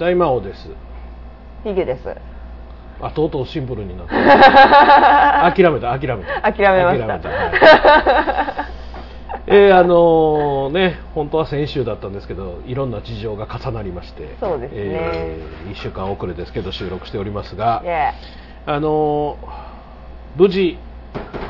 大魔王です。ヒゲです。あとうとうシンプルになった 諦めた諦めた。諦めました。はい。えーあのね本当は先週だったんですけどいろんな事情が重なりましてそうですね。え1週間遅れですけど収録しておりますがイエあの無事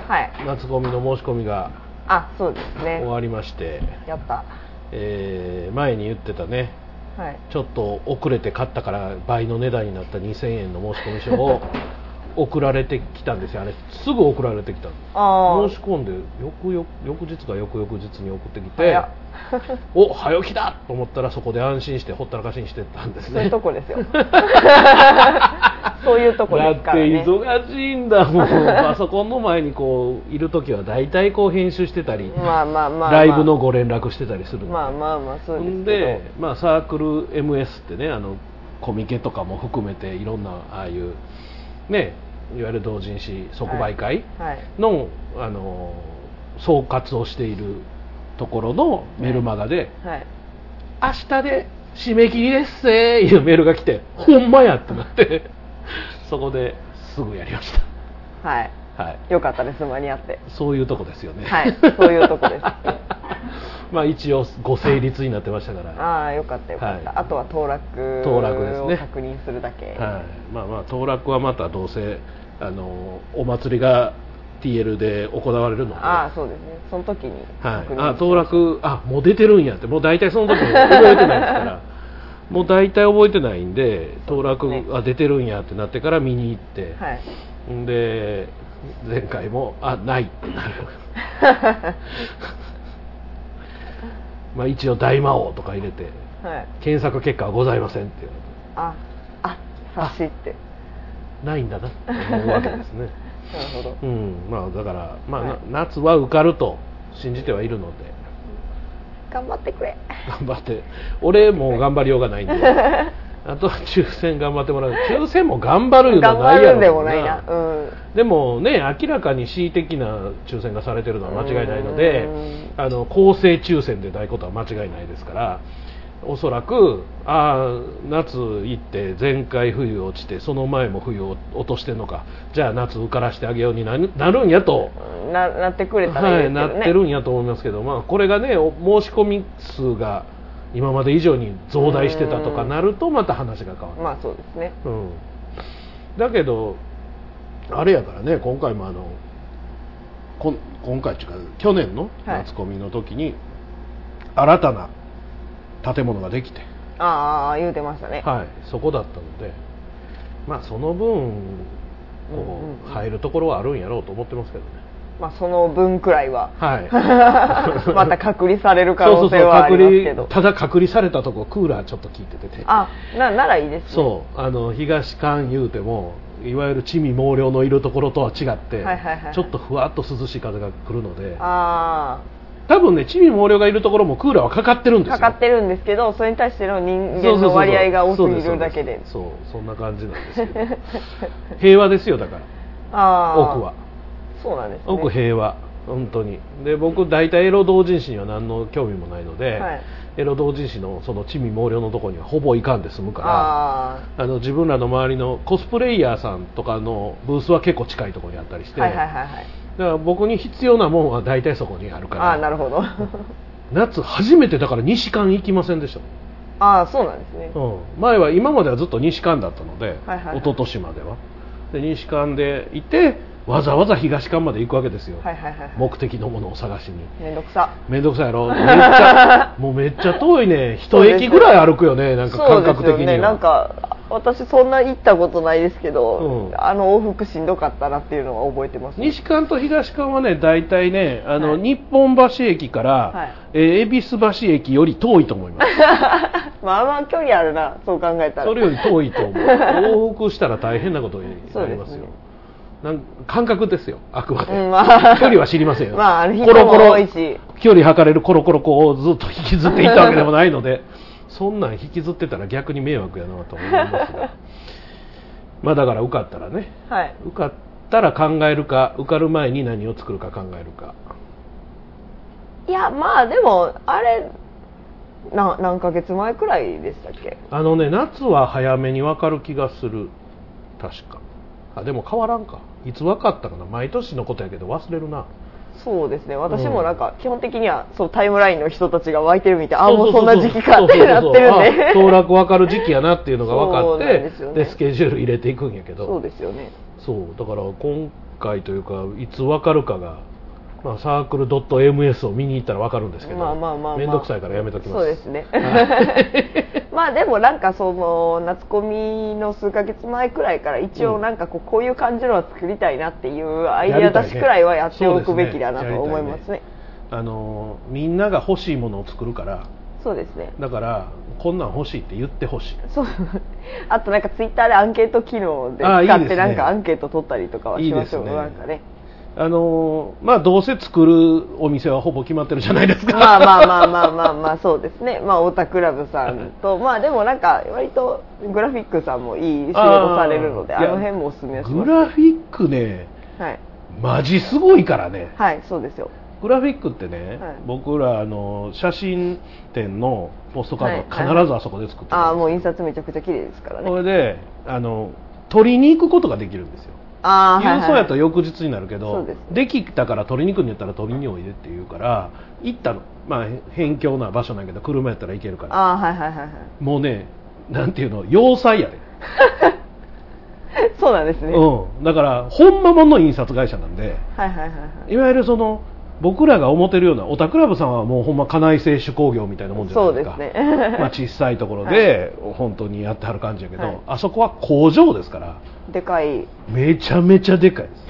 ーはい。夏コミの申し込みがあそうですね。終わりまして、やった。えー前に言ってたねはい。ちょっと遅れて買ったから倍の値段になった2000円の申込書を送られてきたんですよ。あれすぐ送られてきた申し込んで翌々翌日か翌々日に送ってきて お早起きだと思ったらそこで安心してほったらかしにしてたんですそういうねとこですよ。そういうとこだってですからね。忙しいんだもん。パソコンの前にこういる時は大体こう編集してたり、まあまあまあ、まあ、ライブのご連絡してたりするまあまあまあそうですで、まあ、サークル MS ってねあのコミケとかも含めていろんなああいうねいわゆる同人誌即売会はいの,、あの総括をしているところのメルマガで、はい。明日で締め切りですせーいうメールが来て、ほんまやってなって そこですぐやりましはい。た、はい、よかったです間に合って。そういうとこですよね。はいそういうとこです まあ一応ご成立になってましたから。ああよかったよかった、はい。あとは当落当落ですね。を確認するだけ、はい、まあまあ当落はまたどうせあのお祭りが TL で行われるので。ああそうですね。その時にはい、あ当落あもう出てるんやって。もう大体その時に覚えてないですから。もう大体覚えてないんで当落、ね。あ出てるんやってなってから見に行って、はい。んで前回もあないってなる まあ一応大魔王とか入れてはい。検索結果はございませんって言われてああ察しって。ないんだなって思うわけですね。なるほど。うんまあだから、まあはい。な夏は受かると信じてはいるので。頑張ってくれ。頑張って。俺もう頑張りようがないんで あとは抽選頑張ってもらう。抽選も頑張るような。頑張ないやろでもないな。うん。でもね明らかに恣意的な抽選がされてるのは間違いないのでうん。あの公正抽選でないことは間違いないですからおそらくああ夏行って前回冬落ちてその前も冬を落としてんのかじゃあ夏受からしてあげようになるなるんやと、ななってくれたらいいはい、なってるんやと思いますけど、まあ、これがねお申し込み数が今まで以上に増大してたとかなるとまた話が変わる。まあそうですね。うん、だけどあれやからね今回もあのこん今回っていうか去年のはい。夏コミの時に新たな建物ができて、ああ言うてましたね、はい、そこだったのでまあその分こう入るところはあるんやろうと思ってますけどねまあその分くらいははい。また隔離される可能性はありますけど。隔離ただ隔離されたとこクーラーちょっと効いてててあなならいいですね。そう。あの東館言うてもいわゆる地味猛量のいるところとは違って、はいはいはいちょっとふわっと涼しい風が来るのであ多分ね地味猛量がいるところもクーラーはかかってるんですよあかかってるんですけどそれに対しての人間の割合が多すぎるだけで。そうそんな感じなんですけど。平和ですよだから。ああ奥はそうなんですね。奥平和。本当に。で僕大体エロ同人誌には何の興味もないので、はい。エロ同人誌のその地味猛量のところにはほぼ行かんで済むからああの自分らの周りのコスプレイヤーさんとかのブースは結構近いところにあったりして、あはいはいはいはい。だから僕に必要なもんは大体そこにあるからああなるほど。夏初めてだから西館行きませんでした、ああそうなんですね。うん、前は今まではずっと西館だったので、はいはいはい。一昨年までは。で西館でいてわざわざ東館まで行くわけですよ、はいはいはいはい。目的のものを探しに。めんどくさ。めんどくさいやろ。めっちゃ もうめっちゃ遠いね。一駅ぐらい歩くよねなんか感覚的には。そうですよねなんか私そんな行ったことないですけど、うん。あの往復しんどかったなっていうのは覚えてます、西館と東館はね大体ねあの、はい。日本橋駅から、はい。えー恵比寿橋駅より遠いと思います。まあまあ距離あるなそう考えたら。それより遠いと思う。往復したら大変なことになりますよ なん感覚ですよあくまで、うんまあ。距離は知りませんよ、まあコロコロ距離測れるコロコロこうずっと引きずっていったわけでもないので そんなん引きずってたら逆に迷惑やなと思いますが。まあだから受かったらね。はい。受かったら考えるか受かる前に何を作るか考えるか。いやまあでもあれな何ヶ月前くらいでしたっけ？あのね夏は早めに分かる気がする。確か。あでも変わらんかいつ分かったかな？毎年のことやけど忘れるな。そうですね。私もなんか基本的にはそうタイムラインの人たちが湧いてるみたいあもうそんな時期かってなってるんで。当落分かる時期やなっていうのが分かってでね。でスケジュール入れていくんやけど。そうですよね。そう。だから今回というかいつ分かるかが、まあ、サークル .ms を見に行ったら分かるんですけどまあまあまあまあ。面倒くさいからやめときます。そうですね。はい。まあでもなんかその夏コミの数ヶ月前くらいから一応なんかこうこういう感じのを作りたいなっていうアイデア出しくらいはやっておくべきだなと思いますね。あのみんなが欲しいものを作るから。そうですね。だからこんなん欲しいって言ってほしい。そう。あとなんかツイッターでアンケート機能で使ってなんかアンケート取ったりとかはしましょう。ね。なんかねあのまあどうせ作るお店はほぼ決まってるじゃないですか。まあまあまあまあまあまあそうですね。まあ太田クラブさんとまあでもなんか割とグラフィックさんもいい仕事されるのであの辺もおすすめはします。グラフィックねはい、マジすごいからね。はい、そうですよ。グラフィックってね、はい。僕らあの写真展のポストカードはいは必ずあそこで作ってる、ああもう印刷めちゃくちゃ綺麗ですからね。これであの取りに行くことができるんですよあ郵送やと翌日になるけど、そうですね。できたから取りに行くんやったら取りにおいでって言うから行ったの。まあ辺境な場所なんやけど車やったら行けるから。ああはいはいはいはい。もうねなんていうの要塞やで、そうなんですね、うん、だからほんまもんの印刷会社なんではいはいはいはい。いわゆるその僕らが思ってるようなオタクラブさんはもうほんま家内製手工業みたいなもんじゃないですか。そうですね。まあ小さいところで本当にやってはる感じやけど、はい。あそこは工場ですから。でかい。めちゃめちゃでかいです。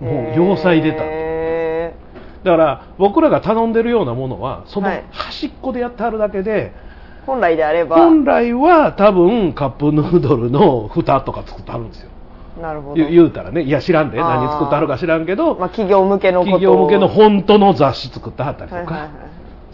もう要塞出た。へだから僕らが頼んでるようなものはそのはい。端っこでやってはるだけで、ー本来であれば。本来は多分カップヌードルの蓋とか作ってはるんですよなるほど。言うたらねいや知らんで何作ってはるか知らんけど、まあ、企業向けの企業向けの本当の雑誌作ってはったりとかはいはいはい。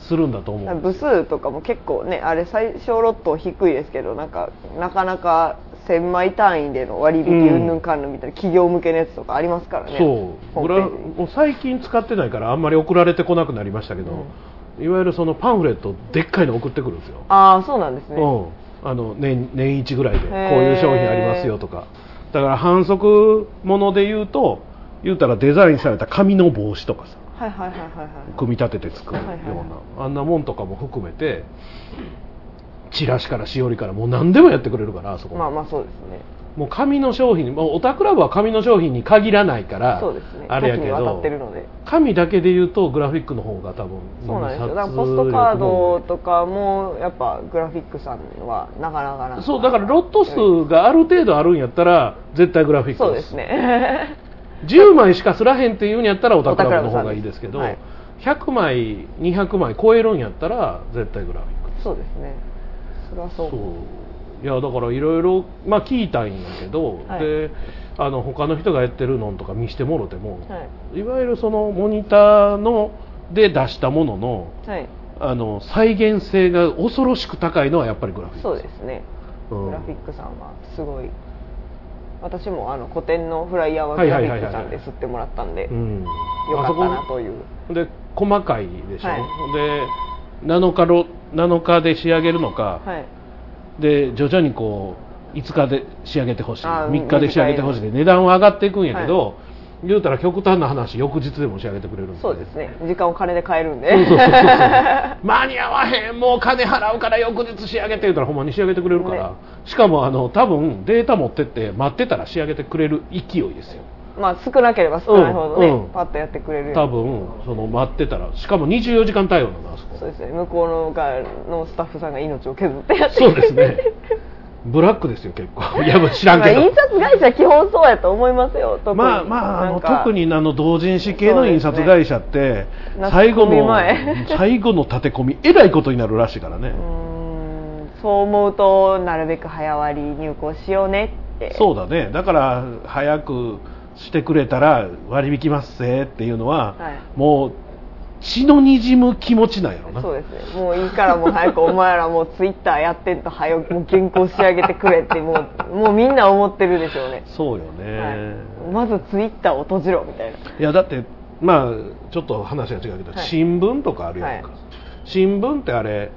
するんだと思う部数とかも結構ねあれ最小ロット低いですけどなんかなかなか1000枚単位での割引うんうんぬんかんぬんみたいな企業向けのやつとかありますからね。そう。グラホームページにもう最近使ってないからあんまり送られてこなくなりましたけど、いわゆるそのパンフレットでっかいの送ってくるんですよ、ああそうなんですね、うん、あの年年一ぐらいでこういう商品ありますよとかだから反則もので言うと言うたらデザインされた紙の帽子とかさ組み立てて作るような、あんなもんとかも含めてチラシからしおりからもう何でもやってくれるからあそこ、まあまあそうですねもう紙の商品もうオタクラブは紙の商品に限らないからそうですね。あれやけど紙だけで言うとグラフィックの方が多分そうなんですよ。だからポストカードとかもやっぱグラフィックさんはなかなかなそうだからロット数がある程度あるんやったら絶対グラフィックそうですね。10枚しかすらへんっていうんやったらオタクラブの方がいいですけど、はい。100枚200枚超えるんやったら絶対グラフィックそうですね。それはそういやだからいろいろまあ聞いたんやけど、はい。であの他の人がやってるのとか見してもろても、はい。いわゆるそのモニターので出したもののはい。あの再現性が恐ろしく高いのはやっぱりグラフィック。そうですね。うん。グラフィックさんはすごい。私もあの古典のフライヤーははいグラフィックさんで吸ってもらったんで、うん。よかったなという。こで細かいでしょ、はい。で7日ろ7日で仕上げるのか、はいで徐々にこう5日で仕上げてほしい。あー3日で仕上げてほしいで値段は上がっていくんやけど、言うたら極端な話翌日でも仕上げてくれるんそうですね。時間を金で買えるんで。間に合わへんもう金払うから翌日仕上げて言うたらほんまに仕上げてくれるから、ね。しかもあの多分データ持ってって待ってたら仕上げてくれる勢いですよまあ少なければ少ないほどね、うん。うんパッとやってくれる。多分その待ってたらしかも24時間対応なのあそこそうですね。向こうの側のスタッフさんが命を削ってやってそうですね。ブラックですよ結構。いや知らんまあけど、印刷会社基本そうやと思いますよ特に。まあまああのなんか。特にあの同人誌系の印刷会社ってね。最後の夏コミ前。最後の立て込みえらいことになるらしいからね。うーん。そう思うとなるべく早割り入稿しようねって。そうだね。だから早くしてくれたら割引ますぜっていうのは、はい。もう血のにじむ気持ちなんやろな。そうですね。もういいからもう早くお前らもうツイッターやってんと早くもう原稿仕上げてくれってもうもうみんな思ってるでしょうね、そうよね、はい、まずツイッターを閉じろみたいな。いやだってまあちょっと話が違うけど、はい。新聞とかあるやんか、はい。新聞ってあれ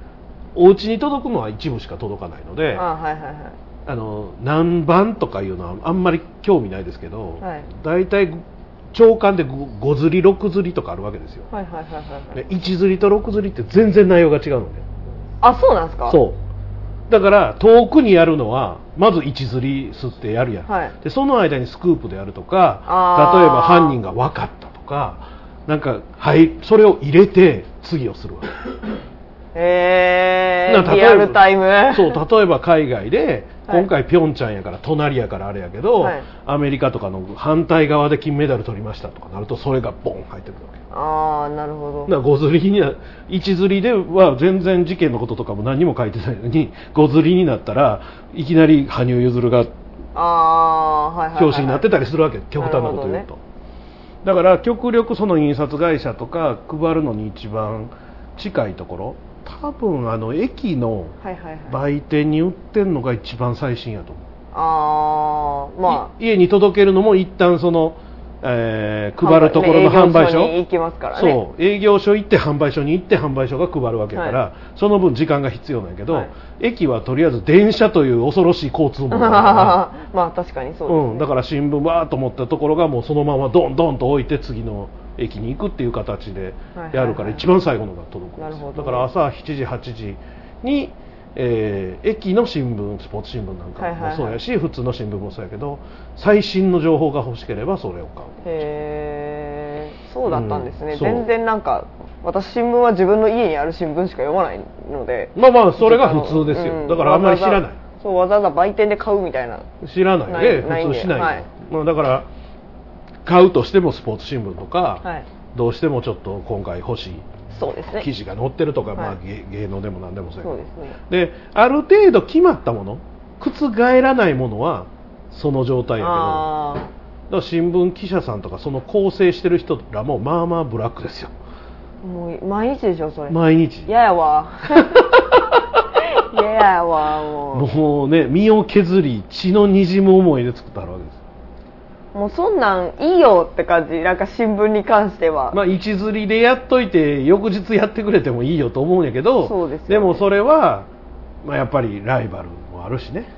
お家に届くのは一部しか届かないのであはいはいはいあの何番とかいうのはあんまり興味ないですけど、はい。大体長官で 5, 釣り6釣りとかあるわけですよ、はいはいはいはいはい。で1釣りと6釣りって全然内容が違うのね。あそうなんですか？そう。だから遠くにやるのはまず1釣り吸ってやるやん、はい。でその間にスクープでやるとか例えば犯人が分かったとかなんか、はい、それを入れて次をするわけ。へえな例えばリアルタイム。そう例えば海外ではい。今回ピョンチャンやから隣やからあれやけど、はい。アメリカとかの反対側で金メダル取りましたとかなるとそれがボン入ってくるわけああなるほど。だから5釣りにな1釣りでは全然事件のこととかも何にも書いてないのに5釣りになったらいきなり羽生結弦がああはいはいはいはい。表紙になってたりするわけ極端なこと言うと、だから極力その印刷会社とか配るのに一番近いところ多分あの駅の売店に売ってんのが一番最新やと思う、ああまい家に届けるのも一旦その、えーあ配るところの販売所。ね営業に行きますからね。そう。営業所行って販売所に行って販売所が配るわけだから、はその分時間が必要なんやけど、はい。駅はとりあえず電車という恐ろしい交通網だからまあ確かにそうです、ね。うん、だから新聞わーっと持ったところがもうそのままドンドンと置いて次の駅に行くっていう形でやるから一番最後のが届くんですだから朝7時8時に、えー駅の新聞スポーツ新聞なんかもそうやし、普通の新聞もそうやけど最新の情報が欲しければそれを買う。へえそうだったんですね、うん全然なんか私新聞は自分の家にある新聞しか読まないので。まあまあそれが普通ですよ、うん。だからあんまり知らない。わざわざそうわざわざ売店で買うみたいな。知らない。でないないんで。普通しないの、はい。まあ、だから買うとしてもスポーツ新聞とか、はい。どうしてもちょっと今回欲しいそうですね。記事が載ってるとか、まあはい。芸芸能でも何でもそうやけど。そうですね。である程度決まったもの覆らないものはその状態やけど。だあから新聞記者さんとかその構成してる人らもまあまあブラックですよ。あもう毎日でしょそれ。毎日。嫌やわ。嫌やわもう。もうね身を削り血のにじむ思いで作ってあるわけですもうそんなんいいよって感じ。なんか新聞に関しては、まあ一釣りでやっといて翌日やってくれてもいいよと思うんやけどそうですよね。もそれは、まあ、やっぱりライバルもあるしね。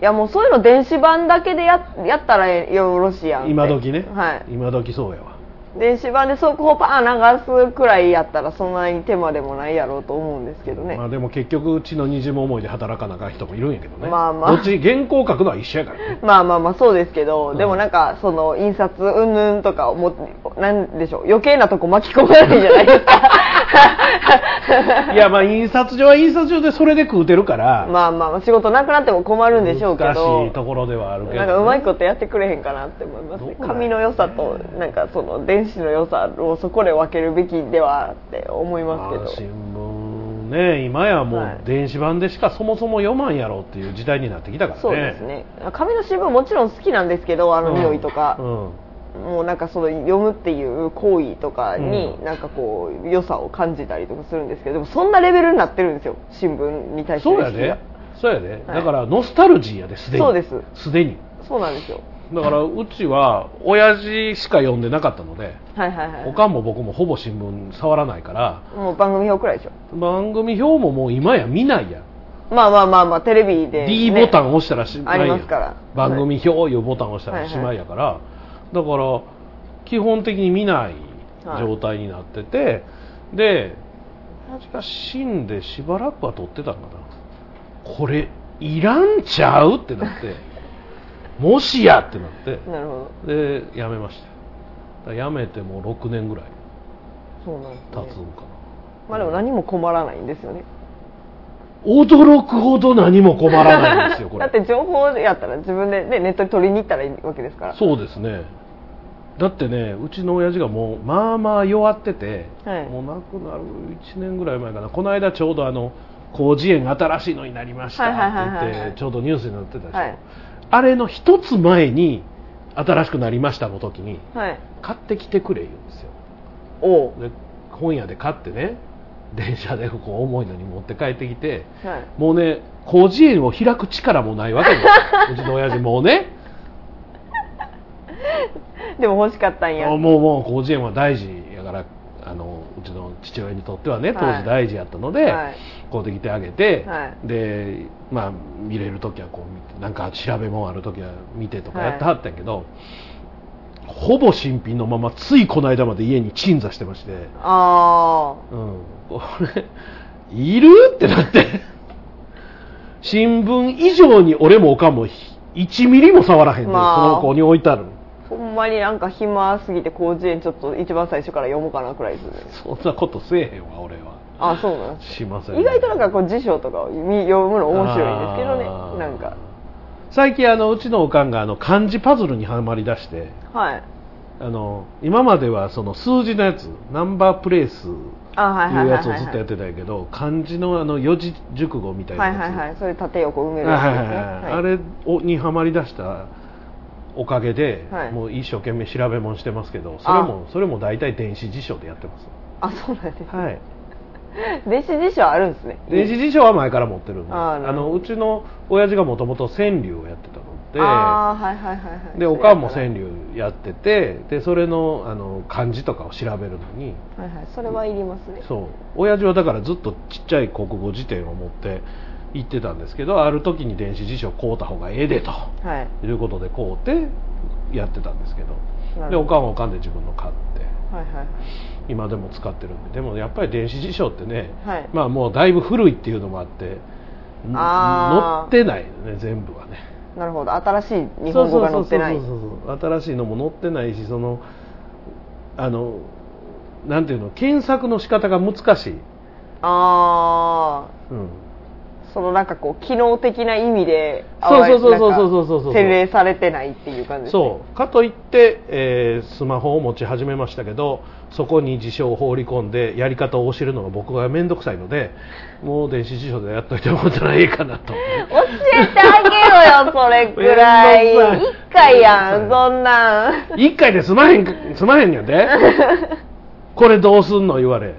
いやもうそういうの電子版だけでややったらよろしいやん今時ね、はい。今時そうやわ電子版で速報パーン流すくらいやったらそんなに手間でもないやろうと思うんですけどね、まあでも結局血のにじむ思いで働かなあかん人もいるんやけどね。まあまあ。どっち原稿書くのは一緒やからね。まあまあまあそうですけど、うんでもなんかその印刷云々とかをもなんでしょう。余計なとこ巻き込まないじゃないですか いやまあ印刷所は印刷所でそれで食うてるから、まあまあまあ仕事なくなっても困るんでしょうけ難どしいところではあるけど、ね、なんかうまいことやってくれへんかなって思いますね。紙の良さとなんかその電子の良さをそこで分けるべきではって思いますけど。まあ新聞ね。今やもはい。う電子版でしかそもそも読まんやろっていう時代になってきたからね。そうですね。紙の新聞もちろん好きなんですけどあの匂いとか、うんもうなんかその読むっていう行為とかにうん。なんかこう良さを感じたりとかするんですけどでもそんなレベルになってるんですよ。新聞に対して。そうやで。そうやで、はいだからノスタルジーやですでに。そうです。すでに。そうなんですよ。だからうちは親父しか読んでなかったのではいはいはい。他も僕もほぼ新聞触らないからもう番組表くらいでしょ。番組表ももう今や見ないやん。まあまあまあまあテレビで、ね、D ボタン押したらしまいやんありますから。番組表いうボタン押したらしまいやから、だから基本的に見ない状態になってて、で親父が死んでしばらくは撮ってたんかな。これいらんちゃうってなって もしやってなってなるほど。でやめました。やめてもう6年ぐらいそうなんね、経つんかな、まあでも何も困らないんですよね。驚くほど何も困らないんですよこれ。だって情報やったら自分で、ね、ネットに取りに行ったらいいわけですから。そうですねだってねうちの親父がもうまあまあ弱ってて、はい。もう亡くなる1年ぐらい前かな。この間ちょうどあの広辞苑新しいのになりましたって言ってちょうどニュースになってたでしょ、はい。あれの一つ前に新しくなりましたの時にはい。買ってきてくれ言うんですよ。おう。で本屋で買ってね電車でこう重いのに持って帰ってきてはい。もうね広辞苑を開く力もないわけですよ。うちの親父もうね でも欲しかったんや。あもうもう広辞苑は大事やからあのうちの父親にとってはね当はい。時大事やったので、はい。買うてきてあげて、はい。でまあ見れる時はこう見てなんか調べ物ある時は見てとかやってはったんやけど、ほぼ新品のままついこの間まで家に鎮座してまして、あうん、これいるってなって。新聞以上に俺もおかんも1ミリも触らへんで、まあ。この子に置いてあるあほんまになんか暇すぎて広辞苑ちょっと一番最初から読もうかなくらいですね。そんなことせえへんわ俺は。あそうなんしません、意外となんかこう辞書とかを見読むの面白いんですけどね。なんか。最近あのうちのおかんがあの漢字パズルにはまりだして。はい。あの今まではその数字のやつナンバープレイスいはいいうはやつをいはいずっとやってたんやけど漢字のあの四字熟語みたいなはいやつ。はいはいそれ縦横埋めるはいはいやつですね。はいはいあれをにはまりだしたおかげで、はい。もう一生懸命調べ物してますけどそれもそれも大体電子辞書でやってます。あそうなんですね。はい。電子辞書あるんですね。電子辞書は前から持ってるんで。あーなるほど。あのうちの親父がもともと川柳をやってたのでああはいはいはいはい。でおかんも川柳やっててでそれのあの漢字とかを調べるのにはいはいそれはいりますね。そう。親父はだからずっとちっちゃい国語辞典を持って行ってたんですけどある時に電子辞書を買うた方がええでと。はい。いうことで買うてやってたんですけど。でおかんはおかんで自分の買って。はいはいはい。今でも使ってるんで。でもやっぱり電子辞書ってね、はい。まあもうだいぶ古いっていうのもあってんあー。載ってないよね全部はね。なるほど。新しい日本語が載ってない。そうそうそうそう新しいのも載ってないしそのあのなんていうの検索の仕方が難しい、あうん、あそのなんかこう機能的な意味でそうそうそうそうそうそうそう洗練されてないっていう感じ、ね、そう。かといって、えー、スマホを持ち始めましたけどそこに辞書を放り込んでやり方を教えるのが僕が面倒くさいのでもう電子辞書でやっといてもらったらいいかなと。教えてあげろよそれくらい。1回やんそんなん1回で済まへん済まへんやでこれどうすんの言われ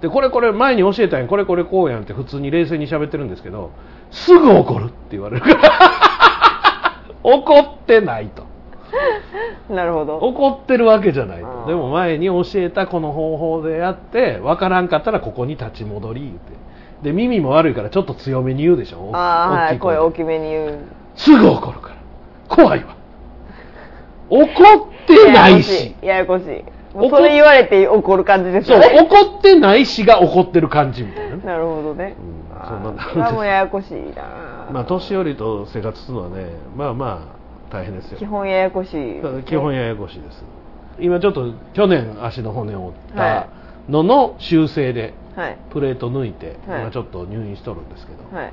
でこれこれ前に教えたんやん。これこれこうやんって普通に冷静に喋ってるんですけどすぐ怒るって言われるから。怒ってないと。なるほど。怒ってるわけじゃないと。でも前に教えたこの方法でやってわからんかったらここに立ち戻り言うて。で耳も悪いからちょっと強めに言うでしょ。ああはい。声大きめに言う。すぐ怒るから。怖いわ。怒ってないし。ややこしいそれ言われて怒る感じですそう怒ってないしが怒ってる感じみたいな。ねなるほどね、うんあそんなーそれはもうややこしいな。まあ年寄りと生活するのはねまあまあ大変ですよ。基本ややこしい、基本ややこしいです。今ちょっと去年足の骨を折っはたのの修正ではい。プレート抜いて、はい。今ちょっと入院しとるんですけど、はい。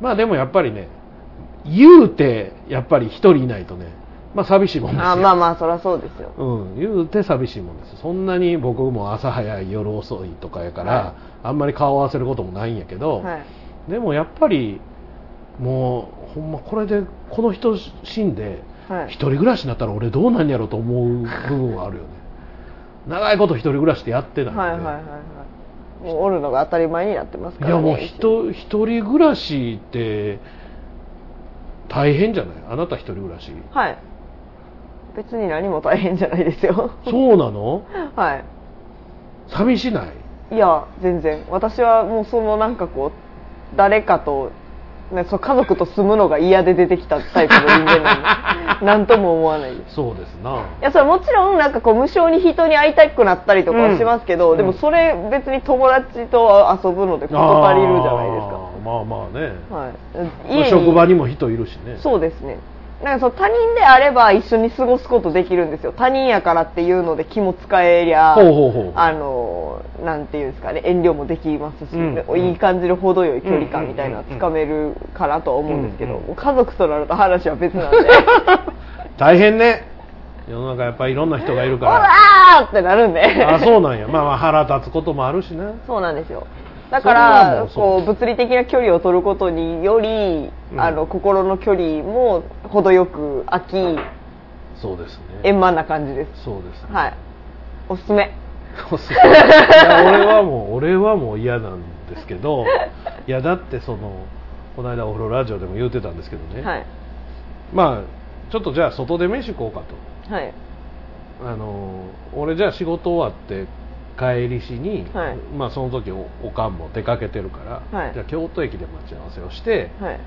まあでもやっぱりね言うてやっぱり一人いないとねまあ寂しいもんですよ。あまあまあそりゃそうですよ。うん、言うて寂しいもんですそんなに僕も朝早い夜遅いとかやから、はあんまり顔合わせることもないんやけど、はい。でもやっぱりもうほんまこれでこの人死んではい。一人暮らしになったら俺どうなんやろうと思う部分はあるよね。長いこと一人暮らしでやってないんで。はいはいはいはい。もうおるのが当たり前になってますからねいやもう人一人暮らしって大変じゃない？あなた一人暮らし。はい別に何も大変じゃないですよ。そうなの？はい。寂しない？いや全然。私はもうそのなんかこう誰かと、ね、そう家族と住むのが嫌で出てきたタイプの人間なんで 何とも思わないです。そうですな。いやそれもちろんなんかこう無性に人に会いたくなったりとかはしますけど、うん。でもそれ別に友達と遊ぶので事足りるじゃないですか。まあまあね、はい、まあ職場にも人いるしね。そうですねなんかそう他人であれば一緒に過ごすことできるんですよ。他人やからっていうので気も使えりゃほうほうほう。あのなんていうんですかね遠慮もできますし、うんいい感じの程よい距離感みたいなつかめるかなとは思うんですけど、うんうん家族となると話は別なんで。大変ね。世の中やっぱりいろんな人がいる「かおららー!」ってなるんで。あそうなんや。まあまあ腹立つこともあるしな。そうなんですよだからこう物理的な距離を取ることにより、うん。あの心の距離も程よく空きそうですね。円満な感じです。そうですね。はい。おすすめ。俺はもう 俺はもう嫌なんですけど いやだってそのこの間お風呂ラジオでも言うてたんですけどね、はい。まあちょっとじゃあ外で飯食おうかと。はい。あの俺じゃあ仕事終わって帰りしに、はい。まあ、その時おおかんも出かけてるから、はい。じゃあ京都駅で待ち合わせをしてはい。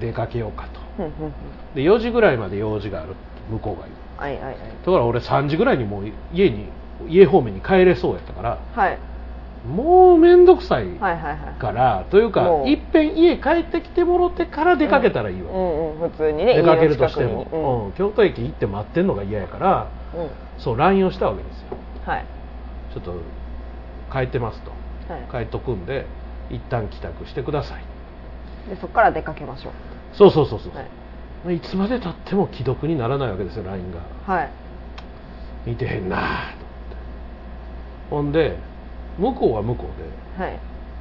出かけようかと。で4時ぐらいまで用事がある向こうが言う。はいはいはい。だから俺3時ぐらいにもう家に家方面に帰れそうやったからはい。もう面倒くさいはいはいはい。から、というかいっぺん家帰ってきてもろてから出かけたらいいわ、うんうん普通にね出かけるとしても、うん。京都駅行って待ってんのが嫌やからうん。うんそう LINE をしたわけですよ。はいちょっと帰ってますと。はい。帰っとくんで一旦帰宅してください。でそこから出かけましょそうそうそうそう、う。はい。まあいつまでたっても既読にならないわけですよ LINE が。はい。見てへんなぁと思って。ほんで向こうは向こうではい。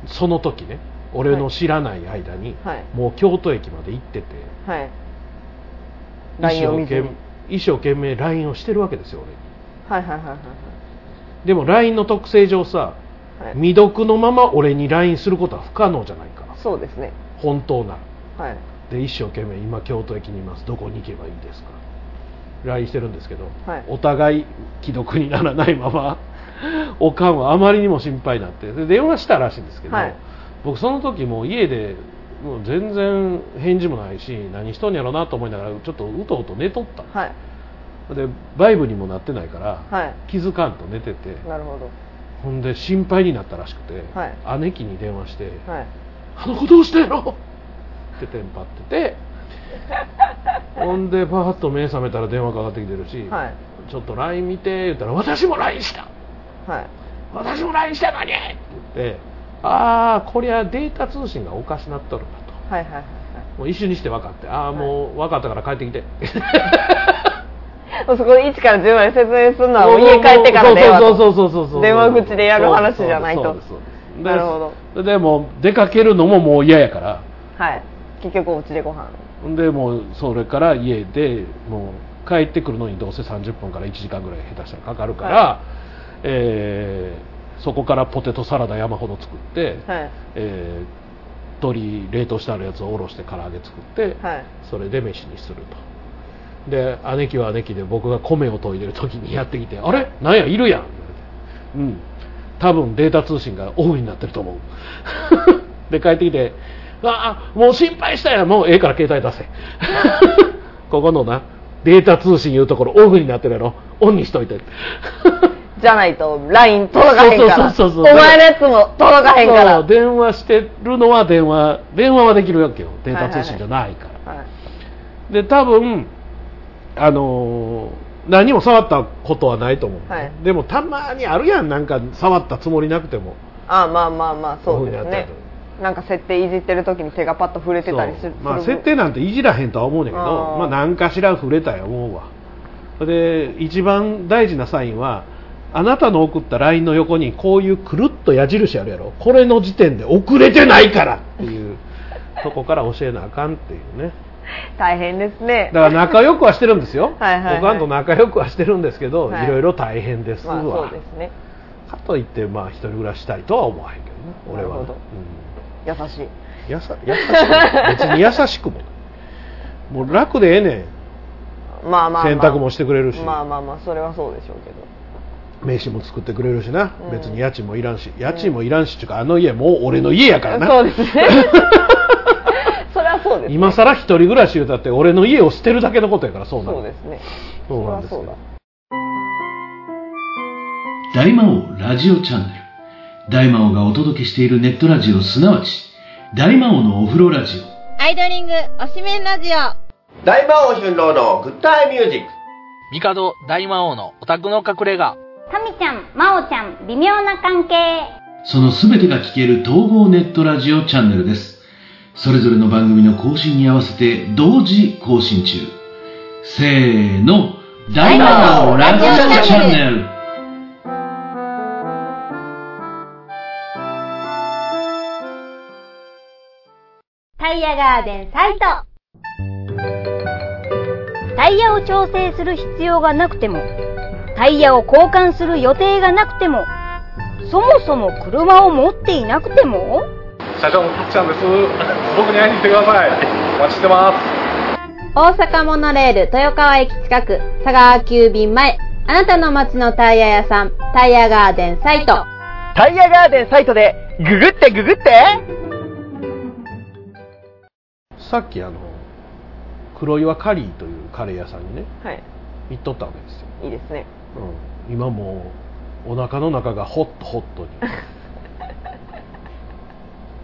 その時ね俺の知らない間に、はい。もう京都駅まで行っててはい。一生懸命 LINE をしてるわけですよ俺に。はいはいはいはいでも LINE の特性上さ、はい。はい未読のまま俺に LINE することは不可能じゃないか。そうですね。本当なら。はい。で一生懸命今京都駅にいます。どこに行けばいいですか。LINE してるんですけど、はい。お互い既読にならないまま おかんはあまりにも心配になってで電話したらしいんですけど、はい。僕その時もう家でもう全然返事もないし何しとんやろなと思いながらちょっとうとうと寝とった。はいでバイブにもなってないから、はい。気づかんと寝ててなるほど。ほんで心配になったらしくて、はい。姉貴に電話して「はいあの子どうしてんの?」ってテンパってて ほんでパーッと目覚めたら電話かかってきてるし「はいちょっと LINE 見て」言ったら「私も LINE したはい私も LINE したのに!」って言って「ああこりゃデータ通信がおかしなっとるな」と。はいはいはいもう一瞬にして分かって「ああもう分かったから帰ってきて」は いそこで1から10まで説明するのはもう家帰ってから電話と。そうそうそうそうそう電話口でやる話じゃないと。なるほど。でも出かけるのももう嫌やから。はい。結局お家でご飯。でもうそれから家でもう帰ってくるのにどうせ30分から1時間ぐらい下手したらかかるから、はえーそこからポテトサラダ山ほど作って、はい。えー鶏冷凍してあるやつをおろして唐揚げ作って、はい。それで飯にするとで姉貴は姉貴で僕が米を研いでる時にやってきて「あれ？なんやいるやん」うん。多分データ通信がオフになってると思う。で帰ってきて「ああもう心配したやん。もうええから携帯出せ」ここのなデータ通信いうところオフになってるやろ。オンにしといて。じゃないと LINE 届かへんから。そうそうそうそうお前のやつも届かへんから。電話してるのは電話電話はできるわけよ。データ通信じゃないから、はい。で多分あのー何も触ったことはないと思う、はい。でもたまにあるやん。なんか触ったつもりなくても。あまあまあまあそうですね。なんか設定いじってる時に手がパッと触れてたりするまあ設定なんていじらへんとは思うねんだけどまあ何かしら触れたや思うわ。で一番大事なサインはあなたの送った LINE の横にこういうくるっと矢印あるやろ。これの時点で遅れてないからっていうとこから教えなあかんっていうね 大変ですね。だから仲良くはしてるんですよ。はいはいはい。おかんと仲良くはしてるんですけど、はい。いろいろ大変ですわ、まあそうですね。かといってまあ一人暮らししたいとは思わへんけどね俺は。ねなるほど。優しい。うん、やさ優しく別に優しくも もう楽でええねん。まあまあ、まあ、洗濯もしてくれるし。まあまあまあそれはそうでしょうけど。飯も作ってくれるしな、うん。別に家賃もいらんし。家賃もいらんしっていうかあの家もう俺の家やからな。そうですねそれはそうです、ね、今さら一人暮らし言うたって俺の家を捨てるだけのことやからそうなるそうですねそうなんです大魔王ラジオチャンネル。大魔王がお届けしているネットラジオ、すなわち、大魔王のお風呂ラジオ。アイドリングおしめんラジオ大魔王春郎のグッタイミュージック。帝大魔王のオタクの隠れ家タミちゃん、マオちゃん、微妙な関係そのすべてが聞ける統合ネットラジオチャンネルです。それぞれの番組の更新に合わせて同時更新中。せーの、大魔王ラジオチャンネル。タイヤガーデンサイトタイヤを調整する必要がなくても、タイヤを交換する予定がなくても、そもそも車を持っていなくても、社長のたっちゃんです。僕に会いに来てください。お待ちしてます。大阪モノレール豊川駅近く佐川急便前あなたの街のタイヤ屋さん、タイヤガーデンサイト。タイヤガーデンサイトでググってググってさっきあの黒岩カリーというカレー屋さんにねはい行っとったわけですよ、いいですねうん、今もうお腹の中がホットホットに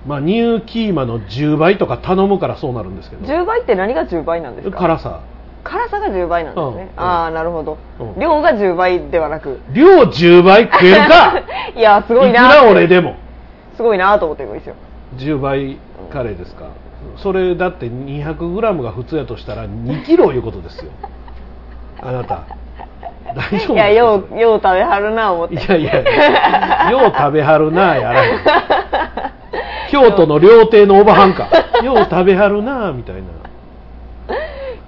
まあニューキーマの10倍とか頼むからそうなるんですけど。10倍って何が10倍なんですか？辛さ。辛さが10倍なんですね、うんああなるほど、うん。量が10倍ではなく。量10倍食えるか いやすごいいくなら俺でも。すごいなと思ってるんですよ。10倍カレーですか？それだって 200g が普通やとしたら2キロいうことですよ。あなた。大丈夫いやようよう食べはるな思って。いやいや。よう食べはるなやらへん京都の料亭のおばはんか。よう食べはるなみたいな。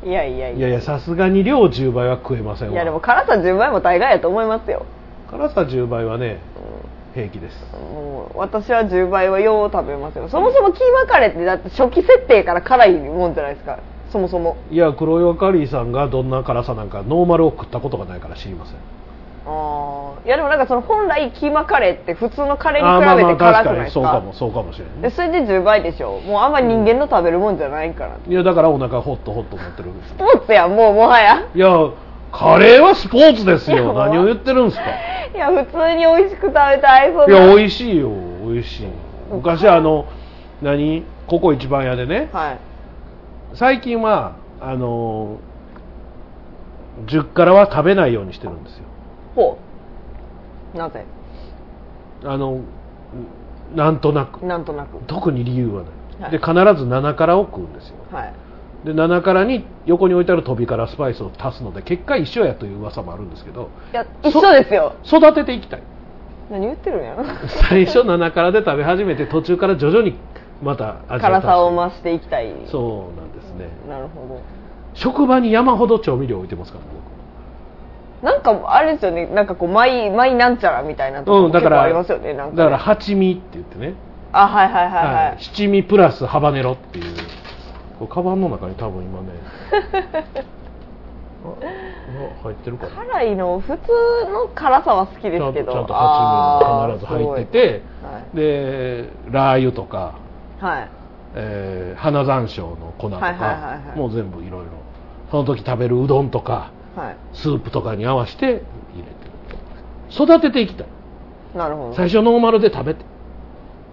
いやいやいや。いやさすがに量10倍は食えませんわ。いやでも辛さ10倍も大概やと思いますよ。辛さ10倍はね平気です。もう私は10倍はよう食べますよ。そもそもキーマカレーってだって初期設定から辛いもんじゃないですか。そもそも。いや黒岩カリーさんがどんな辛さなんかノーマルを食ったことがないから知りません。ああいやでもなんかその本来キーマカレーって普通のカレあーーに比べて辛確かにくないですか？そうかもそうかもしれん。ねでそれで10倍でしょ。もうあんまり人間の食べるもんじゃないから。いやだからお腹ホットホットになってるんですスポーツやんもうもはや。いやカレーはスポーツですよ。何を言ってるんですか？いや普通に美味しく食べたいそんいなや美味しいよ。美味しい。昔あの何？ここ一番屋でね。はい。最近はあの10辛は食べないようにしてるんですよほう。なぜ？あのなんとなく。なんとなく。特に理由はない、はい。で必ず7辛を食うんですよ。はい。で7辛に横に置いてある飛び辛スパイスを足すので結果一緒やという噂もあるんですけどいや一緒ですよ。育てていきたい。何言ってるんやろ？最初7辛で食べ始めて途中から徐々にまた味辛さを増増していきたい。そうなんですね。なるほど。職場に山ほど調味料置いてますからなんかあれですよね。なんかこうマイマイなんちゃらみたいなとこありますよねなんかね。だから八味って言ってね、あはいはいはいはい、はい。七味プラスハバネロっていう。これカバンの中に多分今ね。ああ入ってるかな。辛いの普通の辛さは好きですけど。ちゃんと八味も必ず入っててすでラー油とか、はい。えー花山椒の粉とか、はいはいはいはい。もう全部いろいろ。その時食べるうどんとかはい。スープとかに合わせて入れてる育てていきたい。なるほど。最初ノーマルで食べて。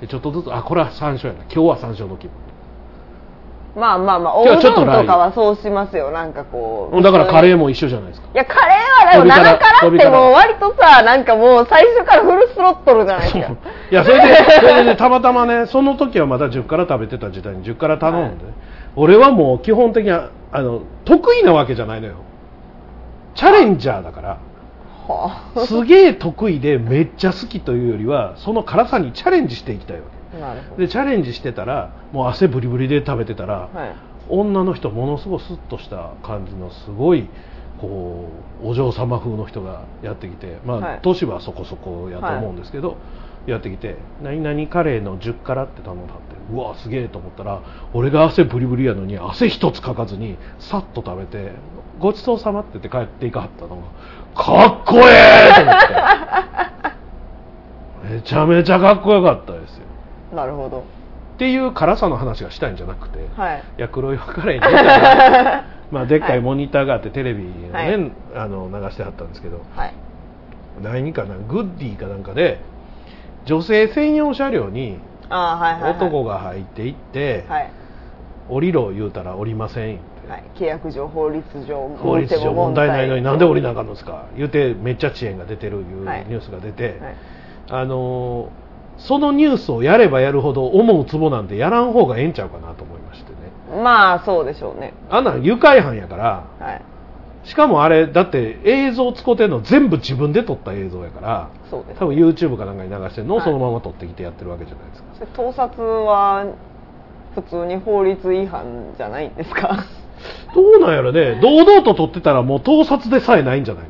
でちょっとずつあこれは山椒やな。今日は山椒の気分。まあまあまあおうどんとかはそうしますよ。なんかこうだからカレーもも一緒じゃないですか。いやカレーはでも飛び辛7辛ってもう割とさなんかもう最初からフルスロットルじゃないですか。いやそれでそれでねたまたまねその時はまだ10辛食べてた時代に10辛頼んで、俺はもう基本的にはあの得意なわけじゃないのよチャレンジャーだから。はあ。すげえ得意でめっちゃ好きというよりはその辛さにチャレンジしていきたいわけ。でチャレンジしてたらもう汗ブリブリで食べてたら、どはい。女の人ものすごいスッとした感じのすごいこうお嬢様風の人がやってきてまあ、はい。年はそこそこやと思うんですけど、やってきて「何々カレーの10辛」って頼んだってうわすげえと思ったら俺が汗ブリブリやのに汗一つかかずにさっと食べて「ごちそうさま」って言って帰っていかはったのがかっこええと思って。めちゃめちゃかっこよかったですよ。なるほど。っていう辛さの話がしたいんじゃなくて、はい。いや黒岩カレーに まあでっかいモニターがあってテレビをね、はい。あの流してはったんですけどはい。何かなグッディかなんかで女性専用車両に男が入っていって、はい、降りろ言うたら降りません。言ってはい、契約上法律上法律上問題。ないのになんで降りなあかんののですか？言うてめっちゃ遅延が出てるいうニはい。ュースが出て、はい。あのーそのニュースをやればやるほど思うツボなんでやらん方がええんちゃうかなと思いましてね。まあそうでしょうね。あんなん愉快犯やからはい。しかもあれだって映像使ってんの全部自分で撮った映像やからそうです多分 YouTube かなんかに流してるのをはいそのまま撮ってきてやってるわけじゃないですか、盗撮は普通に法律違反じゃないんですか？どうなんやろね。堂々と撮ってたらもう盗撮でさえないんじゃないの？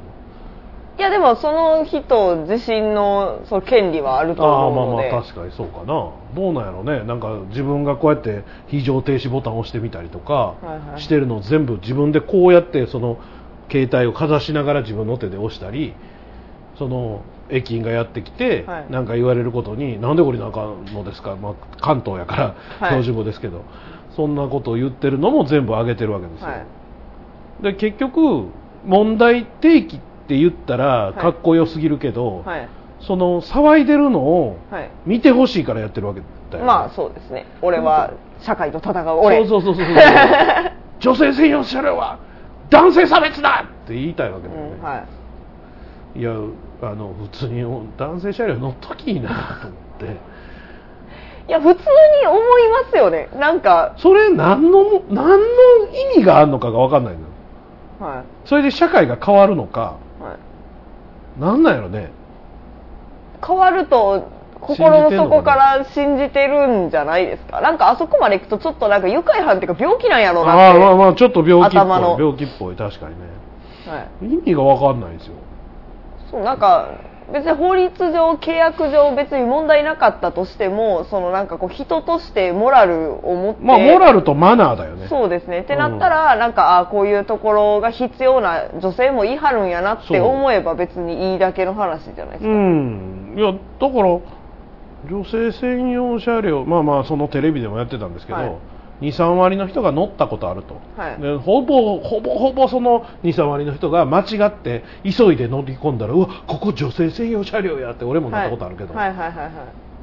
いやでもその人自身のその権利はあるとああ思うので。まあまあ確かにそうかな。どうなんやろね。なんか自分がこうやって非常停止ボタンを押してみたりとかしてるのを全部自分でこうやってその携帯をかざしながら自分の手で押したりその駅員がやってきて、はい。なんか言われることになんでこれなんかのですか、まあ、関東やからはい。標準語ですけど、そんなことを言ってるのも全部上げてるわけですよ、はい。で結局問題提起って言ったらい。かっこよすぎるけど、はい。その騒いでるのをはい。見てほしいからやってるわけだよね、まあそうですね。俺は社会と戦う俺。そうそうそうそう 女性専用車両は男性差別だって言いたいわけだよね、うんはい。いやあの普通に男性車両乗っときいいなと思っていや普通に思いますよね。なんか。それ何の何の意味があるのかが分かんないのよ。はそれで社会が変わるのか。い、はい、なんなんやろね。変わると心の底から信じてるんじゃないですか。なんかあそこまで行くとちょっとなんか愉快犯っていうか病気なんやろうなって。ああまあまあちょっと病気っぽ頭の。い病気っぽい。確かにね。はい、意味が分かんないですよ。そうなんか別に法律上契約上別に問題なかったとしてもそのなんかこう人としてモラルを持ってまあモラルとマナーだよね。そうですね。ってなったら、なんかあこういうところが必要な女性もいはるんやなって思えば別にいいだけの話じゃないですか、うん。いやだから女性専用車両まあまあそのテレビでもやってたんですけど、はい23割の人が乗ったことあると、はい。でほぼほぼほぼその23割の人が間違って急いで乗り込んだらうわここ女性専用車両やって俺も乗ったことあるけど、はい。はいはいはい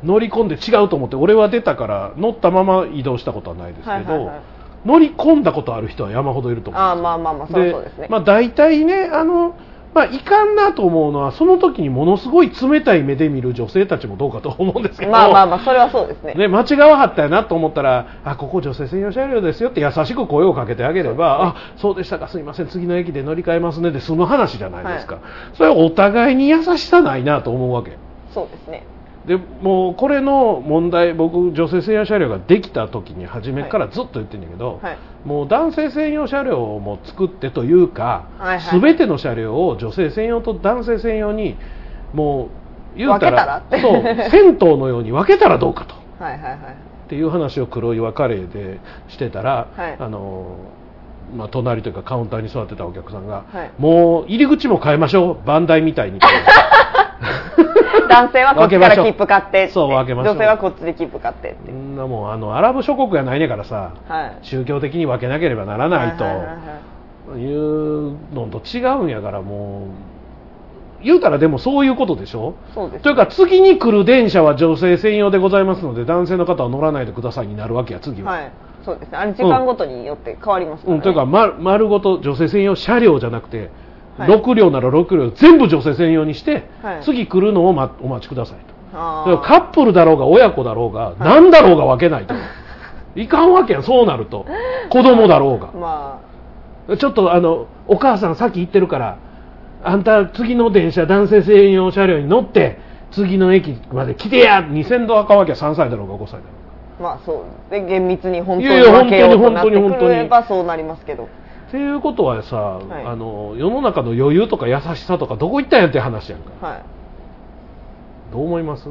乗り込んで違うと思って俺は出たから乗ったまま移動したことはないですけど、はいはいはい乗り込んだことある人は山ほどいると思うんですよ。ああまあまあまあそうですね。まあ、大体ねあの、まあ、いかんなと思うのはその時にものすごい冷たい目で見る女性たちもどうかと思うんですけど、まあまあまあそれはそうですね。ね、間違わはったよなと思ったらあここ女性専用車両ですよって優しく声をかけてあげれば、あそうでしたかすいません次の駅で乗り換えますねで済む話じゃないですか、それはお互いに優しさないなと思うわけ。そうですねでもうこれの問題僕女性専用車両ができた時に初めからずっと言ってるんだけど、はい。もう男性専用車両も作ってというか、はいはい。全ての車両を女性専用と男性専用にもう言うたらそう銭湯のように分けたらどうかと。はいはいはい。っていう話を黒岩カレーでしてたら、はい。あのまあ、隣というかカウンターに座ってたお客さんが、はい。もう入り口も変えましょうバンダイみたいに 男性はこっちから切符買ってそう分けましょう。女性はこっちで切符買ってって。そんなもんあのアラブ諸国やないねんからさはい。宗教的に分けなければならないとはいはいはいうのと違うんやからもう言うたらでもそういうことでしょ？そうです。というか次に来る電車は女性専用でございますので男性の方は乗らないでくださいになるわけや次は、はい。そうですね。あれ時間ごとによって変わりますから、ね。うん、というか、ま、丸ごと女性専用車両じゃなくて、はい。6両なら6両全部女性専用にして、はい。次来るのを、ま、お待ちくださいと。カップルだろうが親子だろうが、何だろうが分けないと。いかんわけやんそうなると。子供だろうが。まちょっとあのお母さんさっき言ってるからあんた次の電車男性専用車両に乗って次の駅まで来てや2000度赤わけは3歳だろうが5歳だろうが。あまあそう。で厳密に本当に分けようとなってくればそうなりますけどっていうことはさ、い。あの世の中の余裕とか優しさとかどこ行ったんやって話やんか。はい。どう思います？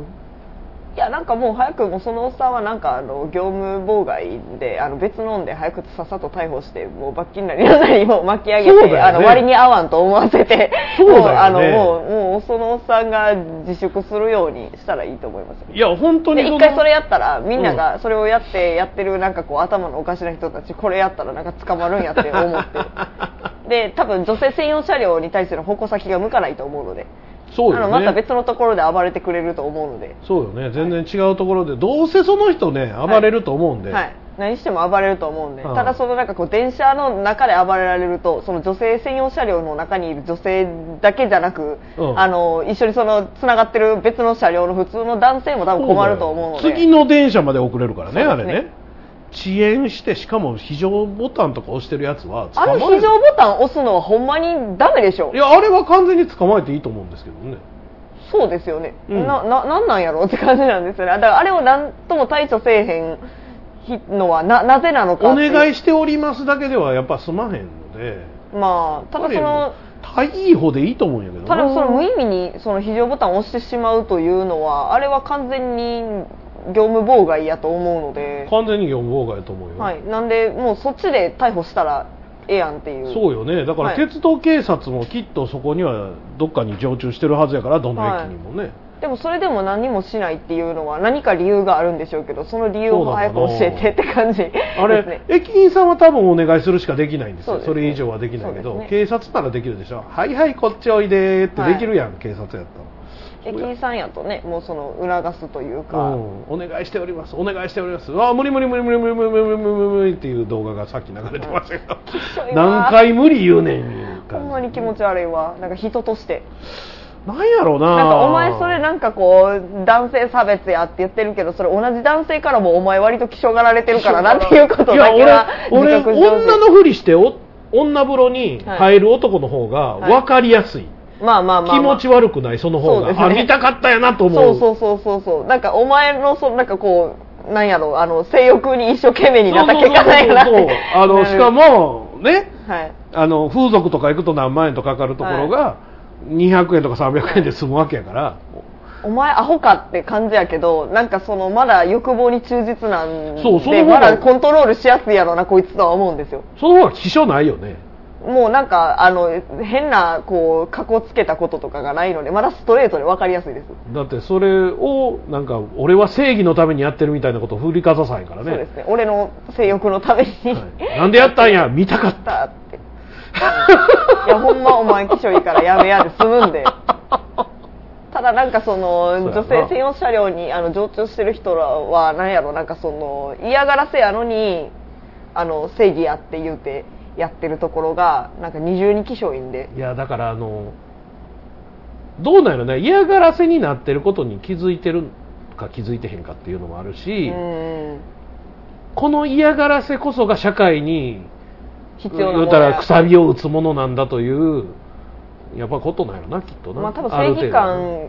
いやなんかもう早くもうそのおっさんはなんかあの業務妨害であの別のんで早くさっさと逮捕してもう罰金なりなりもう巻き上げて、ね。あの割に合わんと思わせてね。もうあのもうもうそのおっさんが自粛するようにしたらいいと思いますよ。いや本当にで一回それやったらみんながそれをやってやってるなんかこう頭のおかしな人たちこれやったらなんか捕まるんやって思って。で多分女性専用車両に対する矛先が向かないと思うのでそうよあのまたね別のところで暴れてくれると思うので、そうよね。全然違うところでどうせその人ね暴れると思うんで、はい、何しても暴れると思うんで、はいただそのなんかこう電車の中で暴れられるとその女性専用車両の中にいる女性だけじゃなく、うん。あの一緒にそのつながってる別の車両の普通の男性も多分困ると思うので。次の電車まで遅れるからねね。あれね遅延してしかも非常ボタンとか押してるやつはあの非常ボタン押すのはほんまにダメでしょ。いやあれは完全に捕まえていいと思うんですけどね。そうですよね、うん。なななんなんやろうって感じなんですよね。だからあれを何とも対処せえへんひのはななぜなのかお願いしておりますだけではやっぱ済まへんので。まあただその大いい方でいいと思うんやけどな。ただその無意味にその非常ボタンを押してしまうというのはあれは完全に業務妨害やと思うので、完全に業務妨害だと思うよ、はい、なんでもうそっちで逮捕したらええやんっていう。そうよね。だからはい。鉄道警察もきっとそこにはどっかに常駐してるはずやからどの駅にもね、でもそれでも何もしないっていうのは何か理由があるんでしょうけどその理由を早く教えてって感じあれ、駅員さんは多分お願いするしかできないんですよ。それ以上はできないけど、ね。警察ならできるでしょ。はいはいこっちおいでーってできるやん、警察やったら駅員さんやとねもうその促すというか、うん、お願いしております。お願いしております。あー無理無理無理無理無理無理無理無理っていう動画がさっき流れてましたけど。ょいわ何回無理言うねんいうほん感まに気持ち悪いわ。なんか人として。じなんやろうな。なんかお前それなんかこう男性差別やって言ってるけどそれ同じ男性からもお前割と気性がられてるからなっていうことだけは俺俺女のふりしてお女風呂に入る男の方が分かりやすい、まあまあまあ、まあ、気持ち悪くない？その方が、ね。あ見たかったやなと思う。そうそうそうそうそう。なんかお前のそなんかこうなんやろあの性欲に一生懸命になった結果なんやな。っそうあのしかもね？はい。あの風俗とか行くと何万円とかかるところが、200円とか300円で済むわけやから、お前アホかって感じやけどなんかそのまだ欲望に忠実なんでそうそまだコントロールしやすいやろなこいつとは思うんですよ。その方が気性ないよねもうなんかあの変なこうかこつけたこととかがないのでまだストレートで分かりやすいです、だってそれをなんか俺は正義のためにやってるみたいなことを振りかざさへんからね。そうですね。俺の性欲のために、なんでやったんや見たかっただって。いやほんまお前気性いいからやめやで済むんで。ただなんかその女性専用車両にあの常駐してる人らはなんやろなんかその嫌がらせやのにあの正義やって言うてやってるところがなんか二重に気性いいんで。いやだからあのどうなんやろね。嫌がらせになってることに気づいてるか気づいてへんかっていうのもあるし、うん。この嫌がらせこそが社会に必要なもの言うたらくさびを打つものなんだというやっぱことなんやろなきっとな、まあ多分正義感